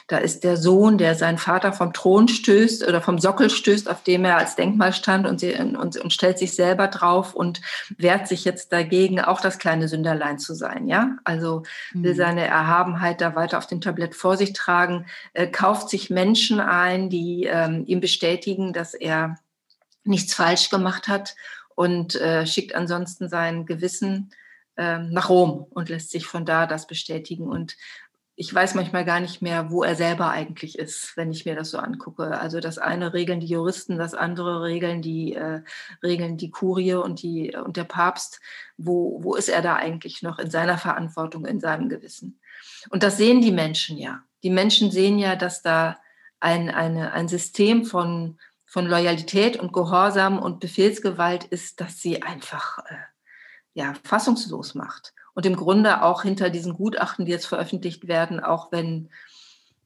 da ist der Sohn, der seinen Vater vom Thron stößt oder vom Sockel stößt, auf dem er als Denkmal stand und, sie, und, und stellt sich selber drauf und wehrt sich jetzt dagegen, auch das kleine Sünderlein zu sein. Ja, also will mhm. seine Erhabenheit da weiter auf dem Tablett vor sich tragen, äh, kauft sich Menschen ein, die ähm, ihm bestätigen, dass er nichts falsch gemacht hat und äh, schickt ansonsten sein Gewissen äh, nach Rom und lässt sich von da das bestätigen. Und ich weiß manchmal gar nicht mehr, wo er selber eigentlich ist, wenn ich mir das so angucke. Also das eine regeln die Juristen, das andere regeln die, äh, regeln die Kurie und, die, und der Papst. Wo, wo ist er da eigentlich noch in seiner Verantwortung, in seinem Gewissen? Und das sehen die Menschen ja. Die Menschen sehen ja, dass da ein, eine, ein System von, von Loyalität und Gehorsam und Befehlsgewalt ist, dass sie einfach äh, ja, fassungslos macht und im Grunde auch hinter diesen Gutachten, die jetzt veröffentlicht werden, auch wenn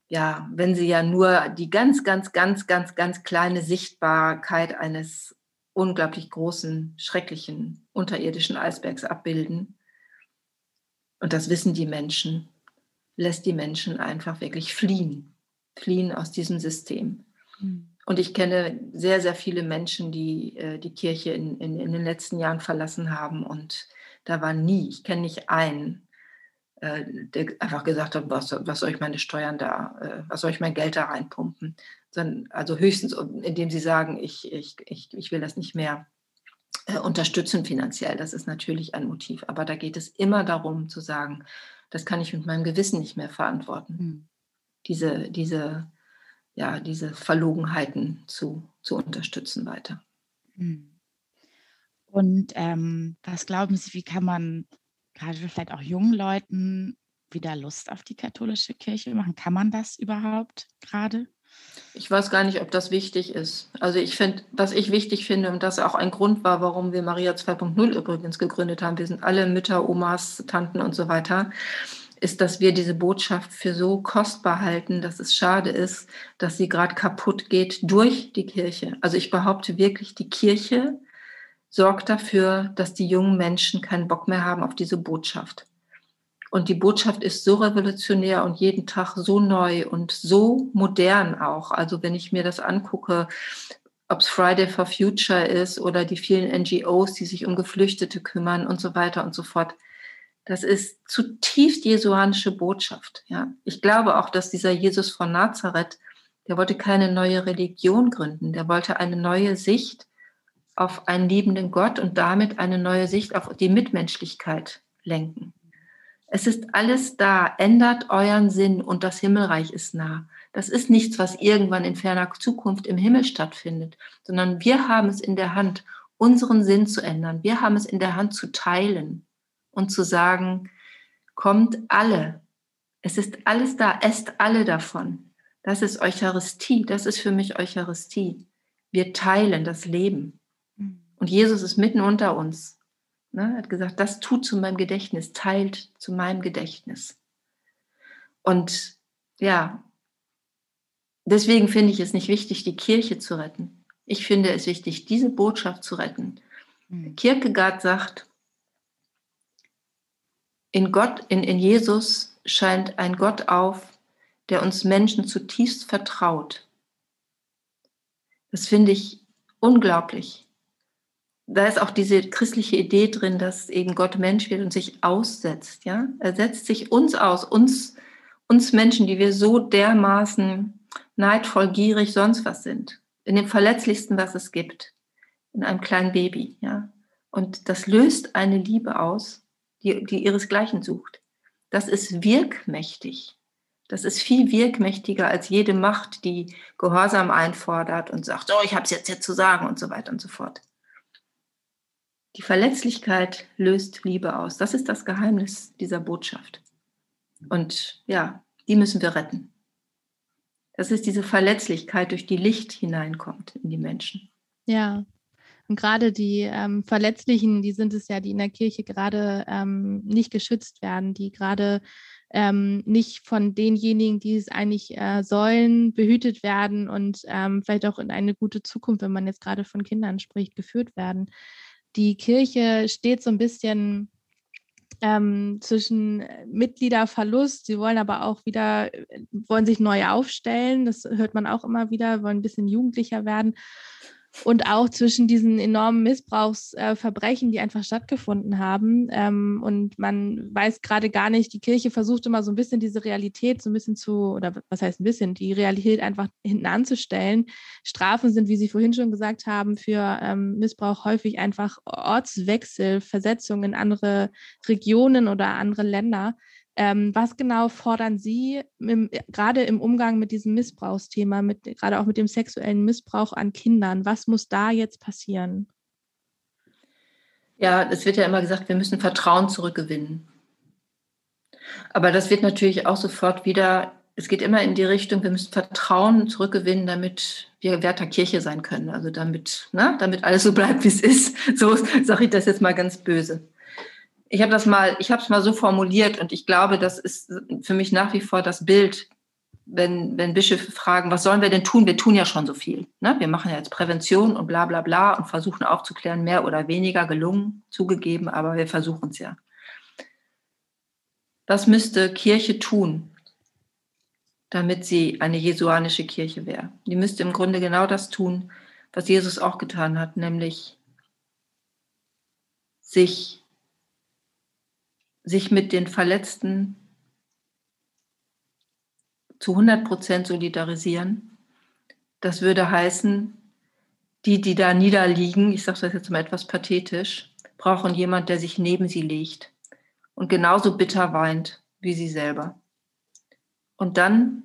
ja, wenn sie ja nur die ganz, ganz, ganz, ganz, ganz kleine Sichtbarkeit eines unglaublich großen, schrecklichen unterirdischen Eisbergs abbilden. Und das wissen die Menschen, lässt die Menschen einfach wirklich fliehen, fliehen aus diesem System. Mhm. Und ich kenne sehr, sehr viele Menschen, die äh, die Kirche in, in, in den letzten Jahren verlassen haben und da war nie, ich kenne nicht einen, äh, der einfach gesagt hat, was, was soll ich meine Steuern da, äh, was soll ich mein Geld da reinpumpen? Sondern, also höchstens, indem sie sagen, ich, ich, ich, ich will das nicht mehr äh, unterstützen finanziell. Das ist natürlich ein Motiv. Aber da geht es immer darum zu sagen, das kann ich mit meinem Gewissen nicht mehr verantworten. Mhm. Diese, diese, ja, diese Verlogenheiten zu, zu unterstützen weiter. Mhm. Und ähm, was glauben Sie, wie kann man gerade vielleicht auch jungen Leuten wieder Lust auf die katholische Kirche machen? Kann man das überhaupt gerade? Ich weiß gar nicht, ob das wichtig ist. Also ich finde, was ich wichtig finde und das auch ein Grund war, warum wir Maria 2.0 übrigens gegründet haben, wir sind alle Mütter, Omas, Tanten und so weiter, ist, dass wir diese Botschaft für so kostbar halten, dass es schade ist, dass sie gerade kaputt geht durch die Kirche. Also ich behaupte wirklich, die Kirche sorgt dafür, dass die jungen Menschen keinen Bock mehr haben auf diese Botschaft. Und die Botschaft ist so revolutionär und jeden Tag so neu und so modern auch. Also wenn ich mir das angucke, ob es Friday for Future ist oder die vielen NGOs, die sich um Geflüchtete kümmern und so weiter und so fort. Das ist zutiefst jesuanische Botschaft. Ja. Ich glaube auch, dass dieser Jesus von Nazareth, der wollte keine neue Religion gründen, der wollte eine neue Sicht auf einen liebenden Gott und damit eine neue Sicht auf die Mitmenschlichkeit lenken. Es ist alles da, ändert euren Sinn und das Himmelreich ist nah. Das ist nichts, was irgendwann in ferner Zukunft im Himmel stattfindet, sondern wir haben es in der Hand, unseren Sinn zu ändern. Wir haben es in der Hand zu teilen und zu sagen, kommt alle. Es ist alles da, esst alle davon. Das ist Eucharistie, das ist für mich Eucharistie. Wir teilen das Leben. Und Jesus ist mitten unter uns. Ne? Er hat gesagt, das tut zu meinem Gedächtnis, teilt zu meinem Gedächtnis. Und ja, deswegen finde ich es nicht wichtig, die Kirche zu retten. Ich finde es wichtig, diese Botschaft zu retten. Mhm. Kierkegaard sagt, in Gott, in, in Jesus scheint ein Gott auf, der uns Menschen zutiefst vertraut. Das finde ich unglaublich da ist auch diese christliche Idee drin, dass eben Gott Mensch wird und sich aussetzt. Ja? Er setzt sich uns aus, uns, uns Menschen, die wir so dermaßen neidvoll, gierig, sonst was sind. In dem Verletzlichsten, was es gibt. In einem kleinen Baby. Ja? Und das löst eine Liebe aus, die, die ihresgleichen sucht. Das ist wirkmächtig. Das ist viel wirkmächtiger als jede Macht, die Gehorsam einfordert und sagt, oh, ich habe es jetzt, jetzt zu sagen und so weiter und so fort. Die Verletzlichkeit löst Liebe aus. Das ist das Geheimnis dieser Botschaft. Und ja, die müssen wir retten. Das ist diese Verletzlichkeit, durch die Licht hineinkommt in die Menschen. Ja, und gerade die ähm, Verletzlichen, die sind es ja, die in der Kirche gerade ähm, nicht geschützt werden, die gerade ähm, nicht von denjenigen, die es eigentlich äh, sollen, behütet werden und ähm, vielleicht auch in eine gute Zukunft, wenn man jetzt gerade von Kindern spricht, geführt werden die Kirche steht so ein bisschen ähm, zwischen Mitgliederverlust. Sie wollen aber auch wieder, äh, wollen sich neu aufstellen. Das hört man auch immer wieder, wollen ein bisschen jugendlicher werden und auch zwischen diesen enormen Missbrauchsverbrechen, die einfach stattgefunden haben. Ähm, und man weiß gerade gar nicht, die Kirche versucht immer so ein bisschen diese Realität so ein bisschen zu, oder was heißt ein bisschen, die Realität einfach hinten anzustellen. Strafen sind, wie Sie vorhin schon gesagt haben, für ähm, Missbrauch häufig einfach Ortswechsel, Versetzung in andere Regionen oder andere Länder. Ähm, was genau fordern Sie im, gerade im Umgang mit diesem Missbrauchsthema, mit, gerade auch mit dem sexuellen Missbrauch an Kindern? Was muss da jetzt passieren? Ja, es wird ja immer gesagt, wir müssen Vertrauen zurückgewinnen. Aber das wird natürlich auch sofort wieder, es geht immer in die Richtung, wir müssen Vertrauen zurückgewinnen, damit wir Wert der Kirche sein können. Also damit, ne, damit alles so bleibt, wie es ist. So sage ich das jetzt mal ganz böse ich habe das mal, ich habe es mal so formuliert und ich glaube, das ist für mich nach wie vor das Bild, wenn, wenn Bischöfe fragen, was sollen wir denn tun? Wir tun ja schon so viel. Ne? Wir machen ja jetzt Prävention und bla bla bla und versuchen aufzuklären, mehr oder weniger gelungen, zugegeben, aber wir versuchen es ja. Was müsste Kirche tun, damit sie eine jesuanische Kirche wäre? Die müsste im Grunde genau das tun, was Jesus auch getan hat, nämlich sich sich mit den Verletzten zu 100 Prozent solidarisieren. Das würde heißen, die, die da niederliegen, ich sage das jetzt mal etwas pathetisch, brauchen jemand, der sich neben sie legt und genauso bitter weint wie sie selber. Und dann,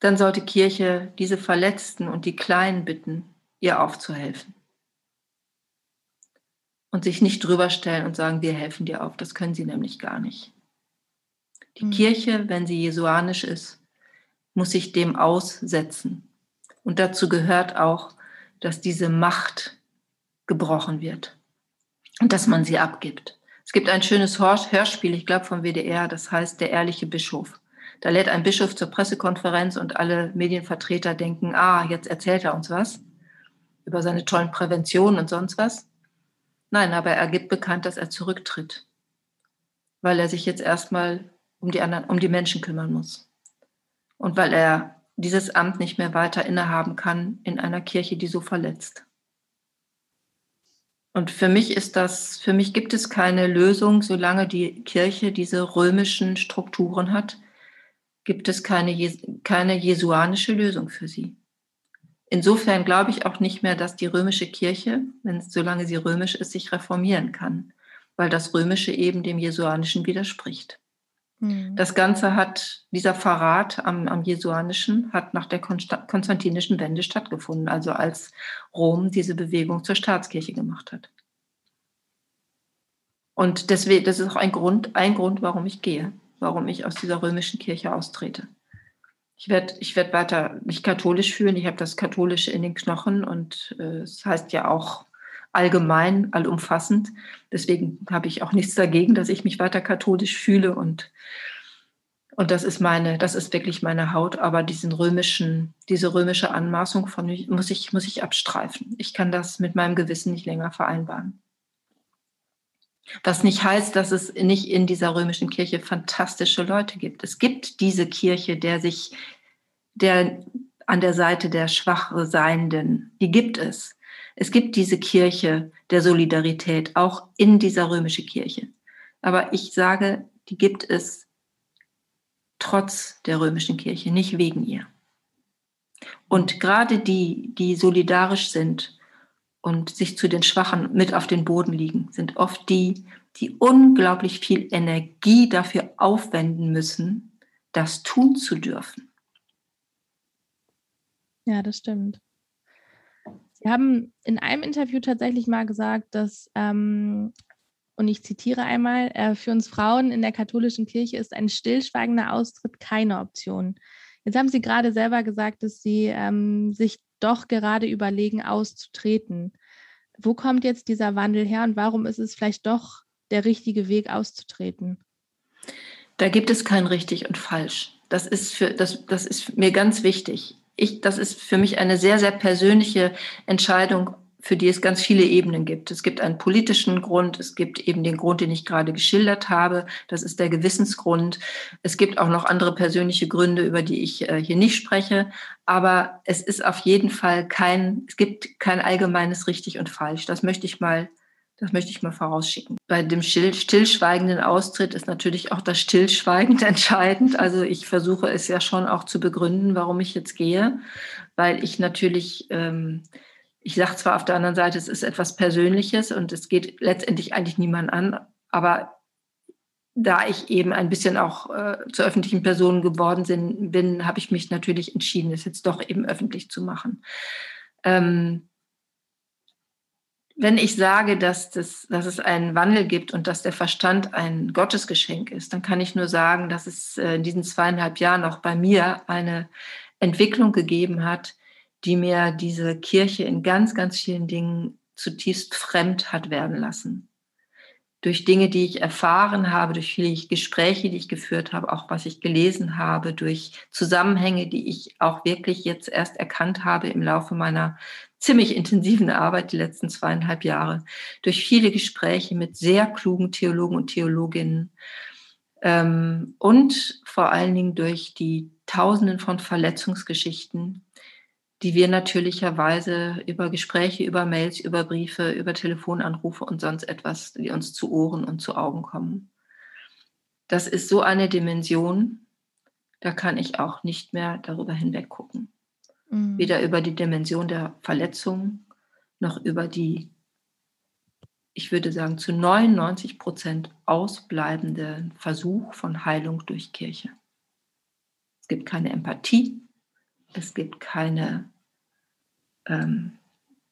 dann sollte Kirche diese Verletzten und die Kleinen bitten, ihr aufzuhelfen und sich nicht drüber stellen und sagen, wir helfen dir auf. Das können sie nämlich gar nicht. Die mhm. Kirche, wenn sie jesuanisch ist, muss sich dem aussetzen. Und dazu gehört auch, dass diese Macht gebrochen wird und dass man sie abgibt. Es gibt ein schönes Hörspiel, ich glaube vom WDR, das heißt Der ehrliche Bischof. Da lädt ein Bischof zur Pressekonferenz und alle Medienvertreter denken, ah, jetzt erzählt er uns was über seine tollen Präventionen und sonst was. Nein, aber er gibt bekannt, dass er zurücktritt, weil er sich jetzt erstmal um die anderen, um die Menschen kümmern muss. Und weil er dieses Amt nicht mehr weiter innehaben kann in einer Kirche, die so verletzt. Und für mich ist das, für mich gibt es keine Lösung, solange die Kirche diese römischen Strukturen hat, gibt es keine, keine jesuanische Lösung für sie. Insofern glaube ich auch nicht mehr, dass die römische Kirche, wenn, solange sie römisch ist, sich reformieren kann, weil das römische eben dem jesuanischen widerspricht. Mhm. Das Ganze hat, dieser Verrat am, am jesuanischen hat nach der konstantinischen Wende stattgefunden, also als Rom diese Bewegung zur Staatskirche gemacht hat. Und deswegen, das ist auch ein Grund, ein Grund, warum ich gehe, warum ich aus dieser römischen Kirche austrete ich werde ich werd weiter mich katholisch fühlen. Ich habe das Katholische in den Knochen und äh, es heißt ja auch allgemein, allumfassend. Deswegen habe ich auch nichts dagegen, dass ich mich weiter katholisch fühle und und das ist meine, das ist wirklich meine Haut. Aber diesen römischen, diese römische Anmaßung von muss ich, muss ich abstreifen. Ich kann das mit meinem Gewissen nicht länger vereinbaren. Was nicht heißt, dass es nicht in dieser römischen Kirche fantastische Leute gibt. Es gibt diese Kirche, der sich, der an der Seite der Schwachseienden, die gibt es. Es gibt diese Kirche der Solidarität, auch in dieser römischen Kirche. Aber ich sage, die gibt es trotz der römischen Kirche, nicht wegen ihr. Und gerade die, die solidarisch sind und sich zu den Schwachen mit auf den Boden liegen, sind oft die, die unglaublich viel Energie dafür aufwenden müssen, das tun zu dürfen. Ja, das stimmt. Sie haben in einem Interview tatsächlich mal gesagt, dass, ähm, und ich zitiere einmal, äh, für uns Frauen in der katholischen Kirche ist ein stillschweigender Austritt keine Option. Jetzt haben Sie gerade selber gesagt, dass Sie ähm, sich doch gerade überlegen, auszutreten. Wo kommt jetzt dieser Wandel her und warum ist es vielleicht doch der richtige Weg, auszutreten? Da gibt es kein richtig und falsch. Das ist, für, das, das ist mir ganz wichtig. Ich, das ist für mich eine sehr, sehr persönliche Entscheidung, für die es ganz viele Ebenen gibt. Es gibt einen politischen Grund, es gibt eben den Grund, den ich gerade geschildert habe, das ist der Gewissensgrund. Es gibt auch noch andere persönliche Gründe, über die ich äh, hier nicht spreche, aber es ist auf jeden Fall kein, es gibt kein allgemeines richtig und falsch. Das möchte ich mal das möchte ich mal vorausschicken. Bei dem still, stillschweigenden Austritt ist natürlich auch das Stillschweigend [LAUGHS] entscheidend. Also ich versuche es ja schon auch zu begründen, warum ich jetzt gehe, weil ich natürlich ähm, ich sage zwar auf der anderen Seite, es ist etwas Persönliches und es geht letztendlich eigentlich niemand an, aber da ich eben ein bisschen auch äh, zur öffentlichen Person geworden sind, bin, habe ich mich natürlich entschieden, es jetzt doch eben öffentlich zu machen. Ähm, wenn ich sage, dass, das, dass es einen Wandel gibt und dass der Verstand ein Gottesgeschenk ist, dann kann ich nur sagen, dass es äh, in diesen zweieinhalb Jahren auch bei mir eine Entwicklung gegeben hat, die mir diese Kirche in ganz, ganz vielen Dingen zutiefst fremd hat werden lassen. Durch Dinge, die ich erfahren habe, durch viele Gespräche, die ich geführt habe, auch was ich gelesen habe, durch Zusammenhänge, die ich auch wirklich jetzt erst erkannt habe im Laufe meiner ziemlich intensiven Arbeit die letzten zweieinhalb Jahre, durch viele Gespräche mit sehr klugen Theologen und Theologinnen ähm, und vor allen Dingen durch die Tausenden von Verletzungsgeschichten, die wir natürlicherweise über Gespräche, über Mails, über Briefe, über Telefonanrufe und sonst etwas, die uns zu Ohren und zu Augen kommen. Das ist so eine Dimension, da kann ich auch nicht mehr darüber hinweg gucken. Mhm. Weder über die Dimension der Verletzung noch über die, ich würde sagen, zu 99 Prozent ausbleibende Versuch von Heilung durch Kirche. Es gibt keine Empathie, es gibt keine ähm,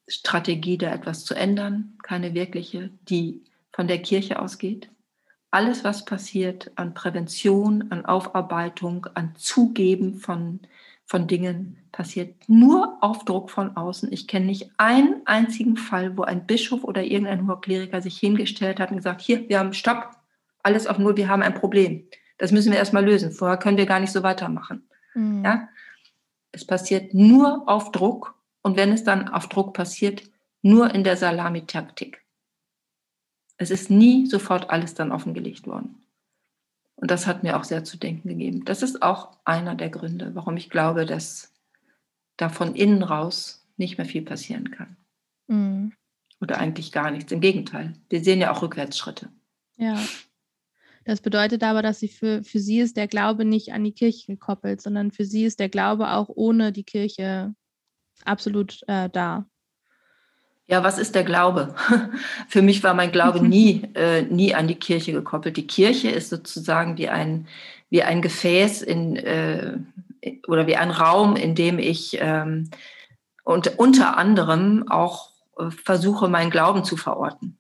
Strategie, da etwas zu ändern, keine wirkliche, die von der Kirche ausgeht. Alles, was passiert an Prävention, an Aufarbeitung, an Zugeben von, von Dingen, passiert nur auf Druck von außen. Ich kenne nicht einen einzigen Fall, wo ein Bischof oder irgendein hoher Kleriker sich hingestellt hat und gesagt, hier, wir haben Stopp, alles auf Null, wir haben ein Problem. Das müssen wir erstmal lösen. Vorher können wir gar nicht so weitermachen. Mhm. Ja? Es passiert nur auf Druck und wenn es dann auf Druck passiert, nur in der Salamitaktik. Es ist nie sofort alles dann offengelegt worden. Und das hat mir auch sehr zu denken gegeben. Das ist auch einer der Gründe, warum ich glaube, dass da von innen raus nicht mehr viel passieren kann. Mhm. Oder eigentlich gar nichts. Im Gegenteil. Wir sehen ja auch Rückwärtsschritte. Ja. Das bedeutet aber, dass sie für, für sie ist der Glaube nicht an die Kirche gekoppelt, sondern für sie ist der Glaube auch ohne die Kirche absolut äh, da. Ja, was ist der Glaube? [LAUGHS] Für mich war mein Glaube [LAUGHS] nie, äh, nie an die Kirche gekoppelt. Die Kirche ist sozusagen wie ein, wie ein Gefäß in, äh, oder wie ein Raum, in dem ich ähm, und unter anderem auch äh, versuche, meinen Glauben zu verorten.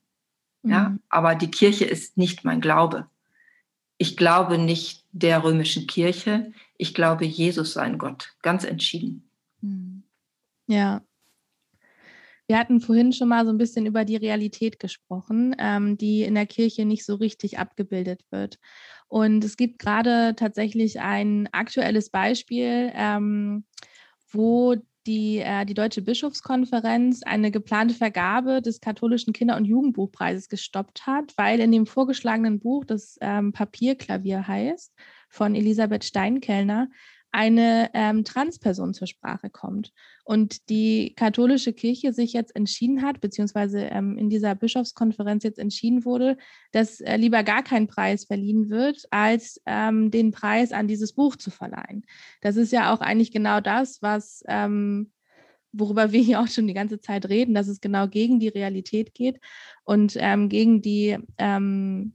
Mhm. Ja, aber die Kirche ist nicht mein Glaube ich glaube nicht der römischen Kirche, ich glaube Jesus sein Gott, ganz entschieden. Hm. Ja. Wir hatten vorhin schon mal so ein bisschen über die Realität gesprochen, ähm, die in der Kirche nicht so richtig abgebildet wird. Und es gibt gerade tatsächlich ein aktuelles Beispiel, ähm, wo die, äh, die Deutsche Bischofskonferenz eine geplante Vergabe des katholischen Kinder- und Jugendbuchpreises gestoppt hat, weil in dem vorgeschlagenen Buch, das ähm, Papierklavier heißt, von Elisabeth Steinkellner, eine ähm, Transperson zur Sprache kommt. Und die katholische Kirche sich jetzt entschieden hat, beziehungsweise ähm, in dieser Bischofskonferenz jetzt entschieden wurde, dass äh, lieber gar kein Preis verliehen wird, als ähm, den Preis an dieses Buch zu verleihen. Das ist ja auch eigentlich genau das, was ähm, worüber wir hier auch schon die ganze Zeit reden, dass es genau gegen die Realität geht und ähm, gegen die ähm,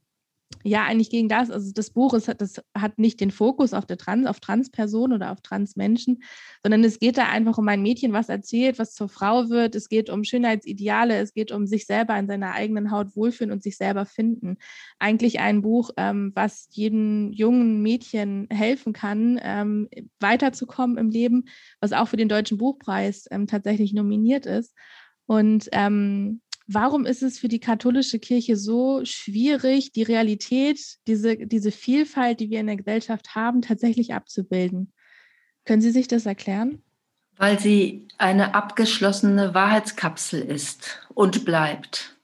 ja, eigentlich gegen das. Also das Buch ist, das hat nicht den Fokus auf der Trans, auf Transpersonen oder auf Transmenschen, sondern es geht da einfach um ein Mädchen, was erzählt, was zur Frau wird. Es geht um Schönheitsideale, es geht um sich selber in seiner eigenen Haut wohlfühlen und sich selber finden. Eigentlich ein Buch, ähm, was jedem jungen Mädchen helfen kann, ähm, weiterzukommen im Leben, was auch für den Deutschen Buchpreis ähm, tatsächlich nominiert ist. Und ähm, Warum ist es für die katholische Kirche so schwierig, die Realität, diese, diese Vielfalt, die wir in der Gesellschaft haben, tatsächlich abzubilden? Können Sie sich das erklären? Weil sie eine abgeschlossene Wahrheitskapsel ist und bleibt,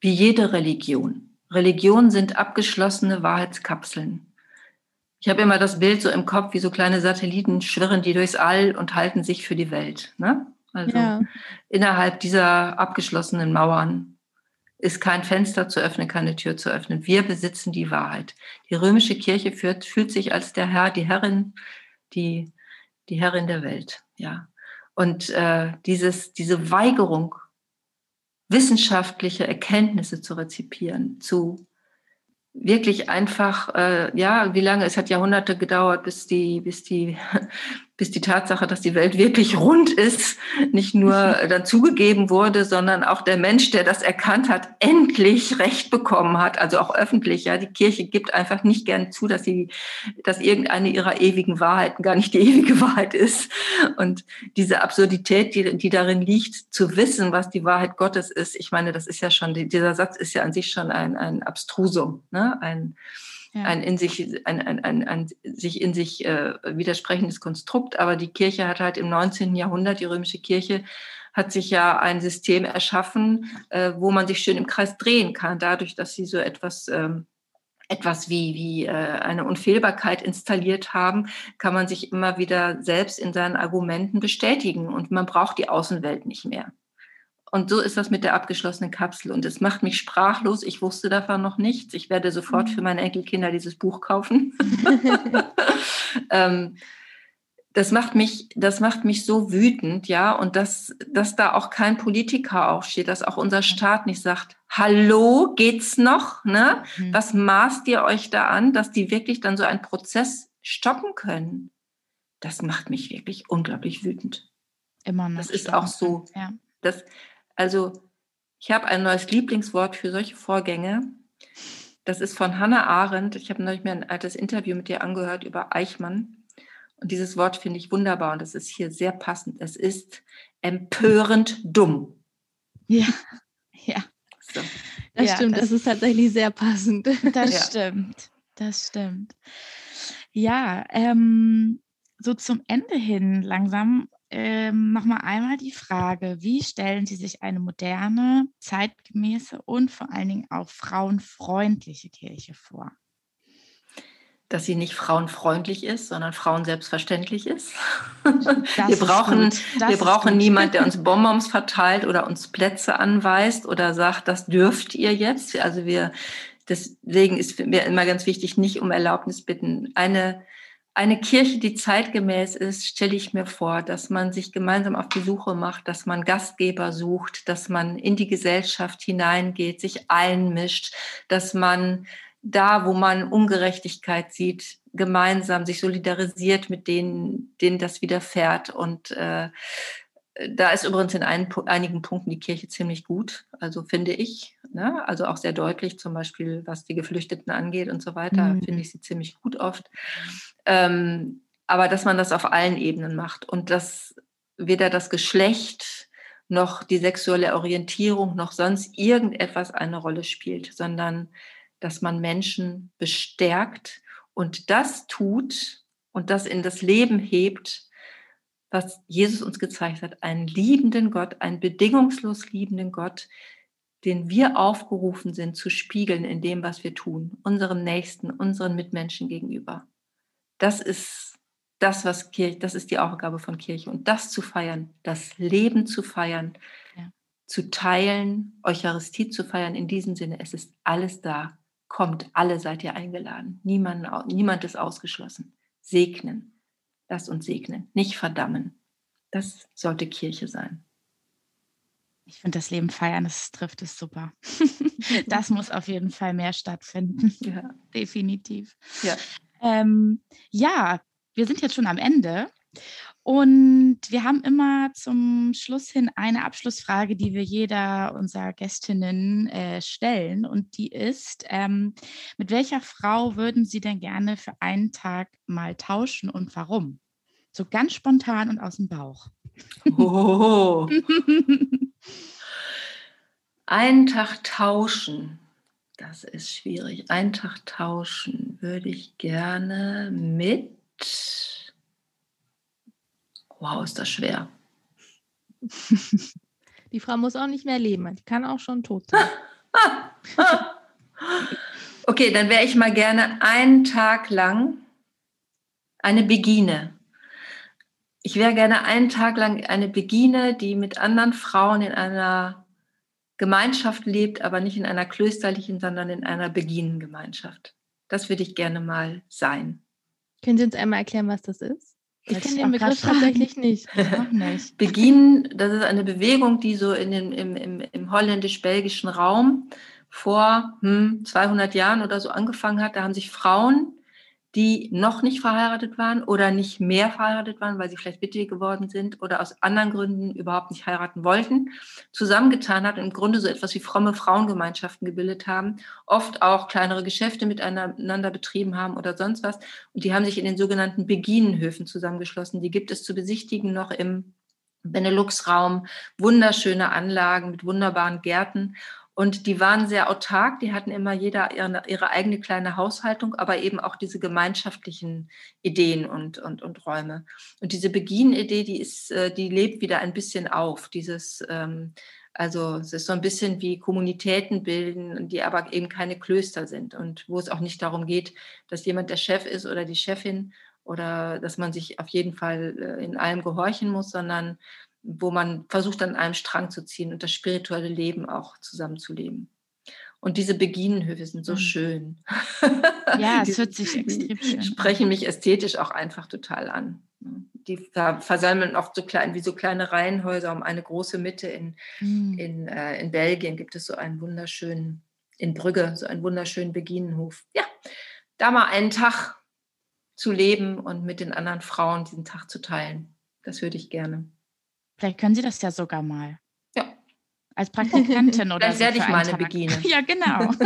wie jede Religion. Religionen sind abgeschlossene Wahrheitskapseln. Ich habe immer das Bild so im Kopf, wie so kleine Satelliten schwirren die durchs All und halten sich für die Welt. Ne? Also ja. innerhalb dieser abgeschlossenen Mauern ist kein Fenster zu öffnen, keine Tür zu öffnen. Wir besitzen die Wahrheit. Die römische Kirche führt, fühlt sich als der Herr, die Herrin, die, die Herrin der Welt. Ja. Und äh, dieses, diese Weigerung, wissenschaftliche Erkenntnisse zu rezipieren, zu wirklich einfach, äh, ja, wie lange, es hat Jahrhunderte gedauert, bis die, bis die, bis die Tatsache, dass die Welt wirklich rund ist, nicht nur [LAUGHS] dann zugegeben wurde, sondern auch der Mensch, der das erkannt hat, endlich Recht bekommen hat, also auch öffentlich. Ja, die Kirche gibt einfach nicht gern zu, dass sie, dass irgendeine ihrer ewigen Wahrheiten gar nicht die [LAUGHS] ewige Wahrheit ist. Und diese Absurdität, die, die darin liegt, zu wissen, was die Wahrheit Gottes ist, ich meine, das ist ja schon, dieser Satz ist ja an sich schon ein, ein Abstrusum, ne? ein, ja. ein in sich, ein, ein, ein, ein sich in sich äh, widersprechendes Konstrukt. Aber die Kirche hat halt im 19. Jahrhundert, die römische Kirche, hat sich ja ein System erschaffen, äh, wo man sich schön im Kreis drehen kann, dadurch, dass sie so etwas ähm, etwas wie, wie äh, eine Unfehlbarkeit installiert haben, kann man sich immer wieder selbst in seinen Argumenten bestätigen und man braucht die Außenwelt nicht mehr. Und so ist das mit der abgeschlossenen Kapsel. Und es macht mich sprachlos. Ich wusste davon noch nichts. Ich werde sofort für mhm. meine Enkelkinder dieses Buch kaufen. [LAUGHS] ähm, das macht mich, das macht mich so wütend, ja, und dass, dass da auch kein Politiker aufsteht, dass auch unser Staat nicht sagt, hallo, geht's noch, ne? Mhm. Was maßt ihr euch da an, dass die wirklich dann so einen Prozess stoppen können? Das macht mich wirklich unglaublich wütend. Immer noch. Das ist auch so, ja. das, also ich habe ein neues Lieblingswort für solche Vorgänge. Das ist von Hannah Arendt. Ich habe neulich mir ein altes Interview mit ihr angehört über Eichmann. Und dieses Wort finde ich wunderbar und das ist hier sehr passend. Es ist empörend dumm. Ja, [LAUGHS] ja. So. Das ja, stimmt, das, das, ist tatsächlich sehr passend. [LAUGHS] Das ja. stimmt, das stimmt. Ja, ähm, so zum Ende hin langsam ähm, nochmal einmal die Frage, wie stellen Sie sich eine moderne, zeitgemäße und vor allen Dingen auch frauenfreundliche Kirche vor? Dass sie nicht frauenfreundlich ist, sondern frauenselbstverständlich ist. [LAUGHS] Das wir brauchen, wir brauchen niemanden, der uns [LAUGHS] Bonbons verteilt oder uns Plätze anweist oder sagt, das dürft ihr jetzt. Also wir, deswegen ist mir immer ganz wichtig, nicht um Erlaubnis bitten. Eine eine Kirche, die zeitgemäß ist, stelle ich mir vor, dass man sich gemeinsam auf die Suche macht, dass man Gastgeber sucht, dass man in die Gesellschaft hineingeht, sich einmischt, dass man da, wo man Ungerechtigkeit sieht, gemeinsam sich solidarisiert mit denen, denen das widerfährt und äh, da ist übrigens in ein, einigen Punkten die Kirche ziemlich gut, also finde ich. Ne? Also auch sehr deutlich, zum Beispiel was die Geflüchteten angeht und so weiter, mhm. finde ich sie ziemlich gut oft. Ähm, aber dass man das auf allen Ebenen macht und dass weder das Geschlecht noch die sexuelle Orientierung noch sonst irgendetwas eine Rolle spielt, sondern dass man Menschen bestärkt und das tut und das in das Leben hebt, was Jesus uns gezeigt hat, einen liebenden Gott, einen bedingungslos liebenden Gott, den wir aufgerufen sind zu spiegeln in dem, was wir tun, unserem Nächsten, unseren Mitmenschen gegenüber. Das ist das, was Kirche, das ist die Aufgabe von Kirche. Und das zu feiern, das Leben zu feiern, ja. zu teilen, Eucharistie zu feiern, in diesem Sinne, es ist alles da. Kommt, alle seid ihr eingeladen. Niemand, niemand ist ausgeschlossen. Segnen, Lass uns segnen, nicht verdammen. Das sollte Kirche sein. Ich finde das Leben feiern, das trifft es super. [LAUGHS] das muss auf jeden Fall mehr stattfinden. Ja. Definitiv. Ja. Ähm, ja, wir sind jetzt schon am Ende. Und wir haben immer zum Schluss hin eine Abschlussfrage, die wir jeder unserer Gästinnen äh, stellen. Und die ist, ähm, mit welcher Frau würden Sie denn gerne für einen Tag mal tauschen und warum? So ganz spontan und aus dem Bauch. Oh. [LAUGHS] einen Tag tauschen. Das ist schwierig. Einen Tag tauschen würde ich gerne mit Wow, ist das schwer. [LAUGHS] Die Frau muss auch nicht mehr leben, die kann auch schon tot sein. [LAUGHS] okay, dann wäre ich mal gerne einen Tag lang eine Begine. Ich wäre gerne einen Tag lang eine Begine, die mit anderen Frauen in einer Gemeinschaft lebt, aber nicht in einer klösterlichen, sondern in einer Beginengemeinschaft. Das würde ich gerne mal sein. Können Sie uns einmal erklären, was das ist? Ich kenne den Begriff tatsächlich nicht. [LAUGHS] nicht. Beginn, das ist eine Bewegung, die so in den, im, im, im holländisch-belgischen Raum vor hm, 200 Jahren oder so angefangen hat. Da haben sich Frauen die noch nicht verheiratet waren oder nicht mehr verheiratet waren, weil sie vielleicht Witwe geworden sind oder aus anderen Gründen überhaupt nicht heiraten wollten, zusammengetan hat und im Grunde so etwas wie fromme Frauengemeinschaften gebildet haben, oft auch kleinere Geschäfte miteinander betrieben haben oder sonst was. Und die haben sich in den sogenannten Beginenhöfen zusammengeschlossen. Die gibt es zu besichtigen noch im Benelux-Raum. Wunderschöne Anlagen mit wunderbaren Gärten. Und die waren sehr autark, die hatten immer jeder ihre, ihre, eigene kleine Haushaltung, aber eben auch diese gemeinschaftlichen Ideen und, und, und Räume. Und diese Begin-Idee, die ist, äh, die lebt wieder ein bisschen auf. Dieses, ähm, also es ist so ein bisschen wie Kommunitäten bilden, die aber eben keine Klöster sind und wo es auch nicht darum geht, dass jemand der Chef ist oder die Chefin oder dass man sich auf jeden Fall äh, in allem gehorchen muss, sondern wo man versucht, an einem Strang zu ziehen und das spirituelle Leben auch zusammenzuleben. Und diese Beginenhöfe sind so mhm. schön. Ja, [LAUGHS] es hört sich extrem schön Sprechen mich ästhetisch auch einfach total an. Die versammeln oft so klein, wie so kleine Reihenhäuser um eine große Mitte. In, mhm. in, äh, in Belgien gibt es so einen wunderschönen, in Brügge, so einen wunderschönen Beginenhof. Ja, da mal einen Tag zu leben und mit den anderen Frauen diesen Tag zu teilen. Das würde ich gerne. Vielleicht können Sie das ja sogar mal. Ja. Als Praktikantin [LAUGHS] oder Dann so. werde ich mal eine Begine. [LAUGHS] Ja, genau. [LAUGHS]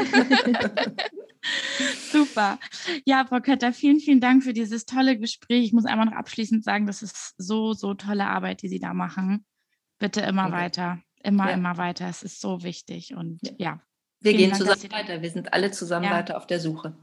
Super. Ja, Frau Kötter, vielen, vielen Dank für dieses tolle Gespräch. Ich muss einmal noch abschließend sagen, das ist so, so tolle Arbeit, die Sie da machen. Bitte immer okay. weiter, immer, ja. immer weiter. Es ist so wichtig. Und ja. ja. Wir gehen Dank, zusammen weiter. Wir sind alle zusammen ja. weiter auf der Suche.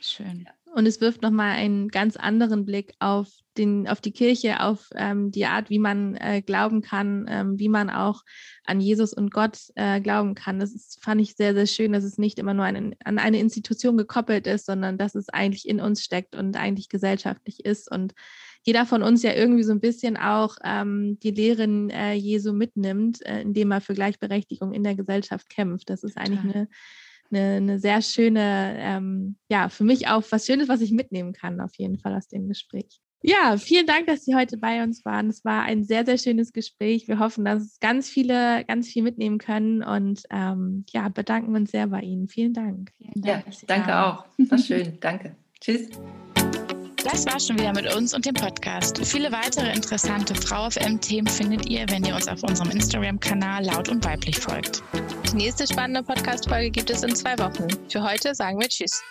Schön. Und es wirft nochmal einen ganz anderen Blick auf, den, auf die Kirche, auf ähm, die Art, wie man äh, glauben kann, ähm, wie man auch an Jesus und Gott äh, glauben kann. Das ist, fand ich sehr, sehr schön, dass es nicht immer nur ein, an eine Institution gekoppelt ist, sondern dass es eigentlich in uns steckt und eigentlich gesellschaftlich ist. Und jeder von uns ja irgendwie so ein bisschen auch ähm, die Lehren äh, Jesu mitnimmt, äh, indem er für Gleichberechtigung in der Gesellschaft kämpft. Das ist eigentlich eine eine, eine sehr schöne, ähm, ja, für mich auch was Schönes, was ich mitnehmen kann, auf jeden Fall aus dem Gespräch. Ja, vielen Dank, dass Sie heute bei uns waren. Es war ein sehr, sehr schönes Gespräch. Wir hoffen, dass ganz viele ganz viel mitnehmen können und ähm, ja, bedanken uns sehr bei Ihnen. Vielen Dank. Vielen Dank ja, danke auch. War schön. danke. Tschüss. Das war schon wieder mit uns und dem Podcast. Viele weitere interessante Frau FM-Themen findet ihr, wenn ihr uns auf unserem Instagram-Kanal laut und weiblich folgt. Die nächste spannende Podcast-Folge gibt es in zwei Wochen. Für heute sagen wir Tschüss.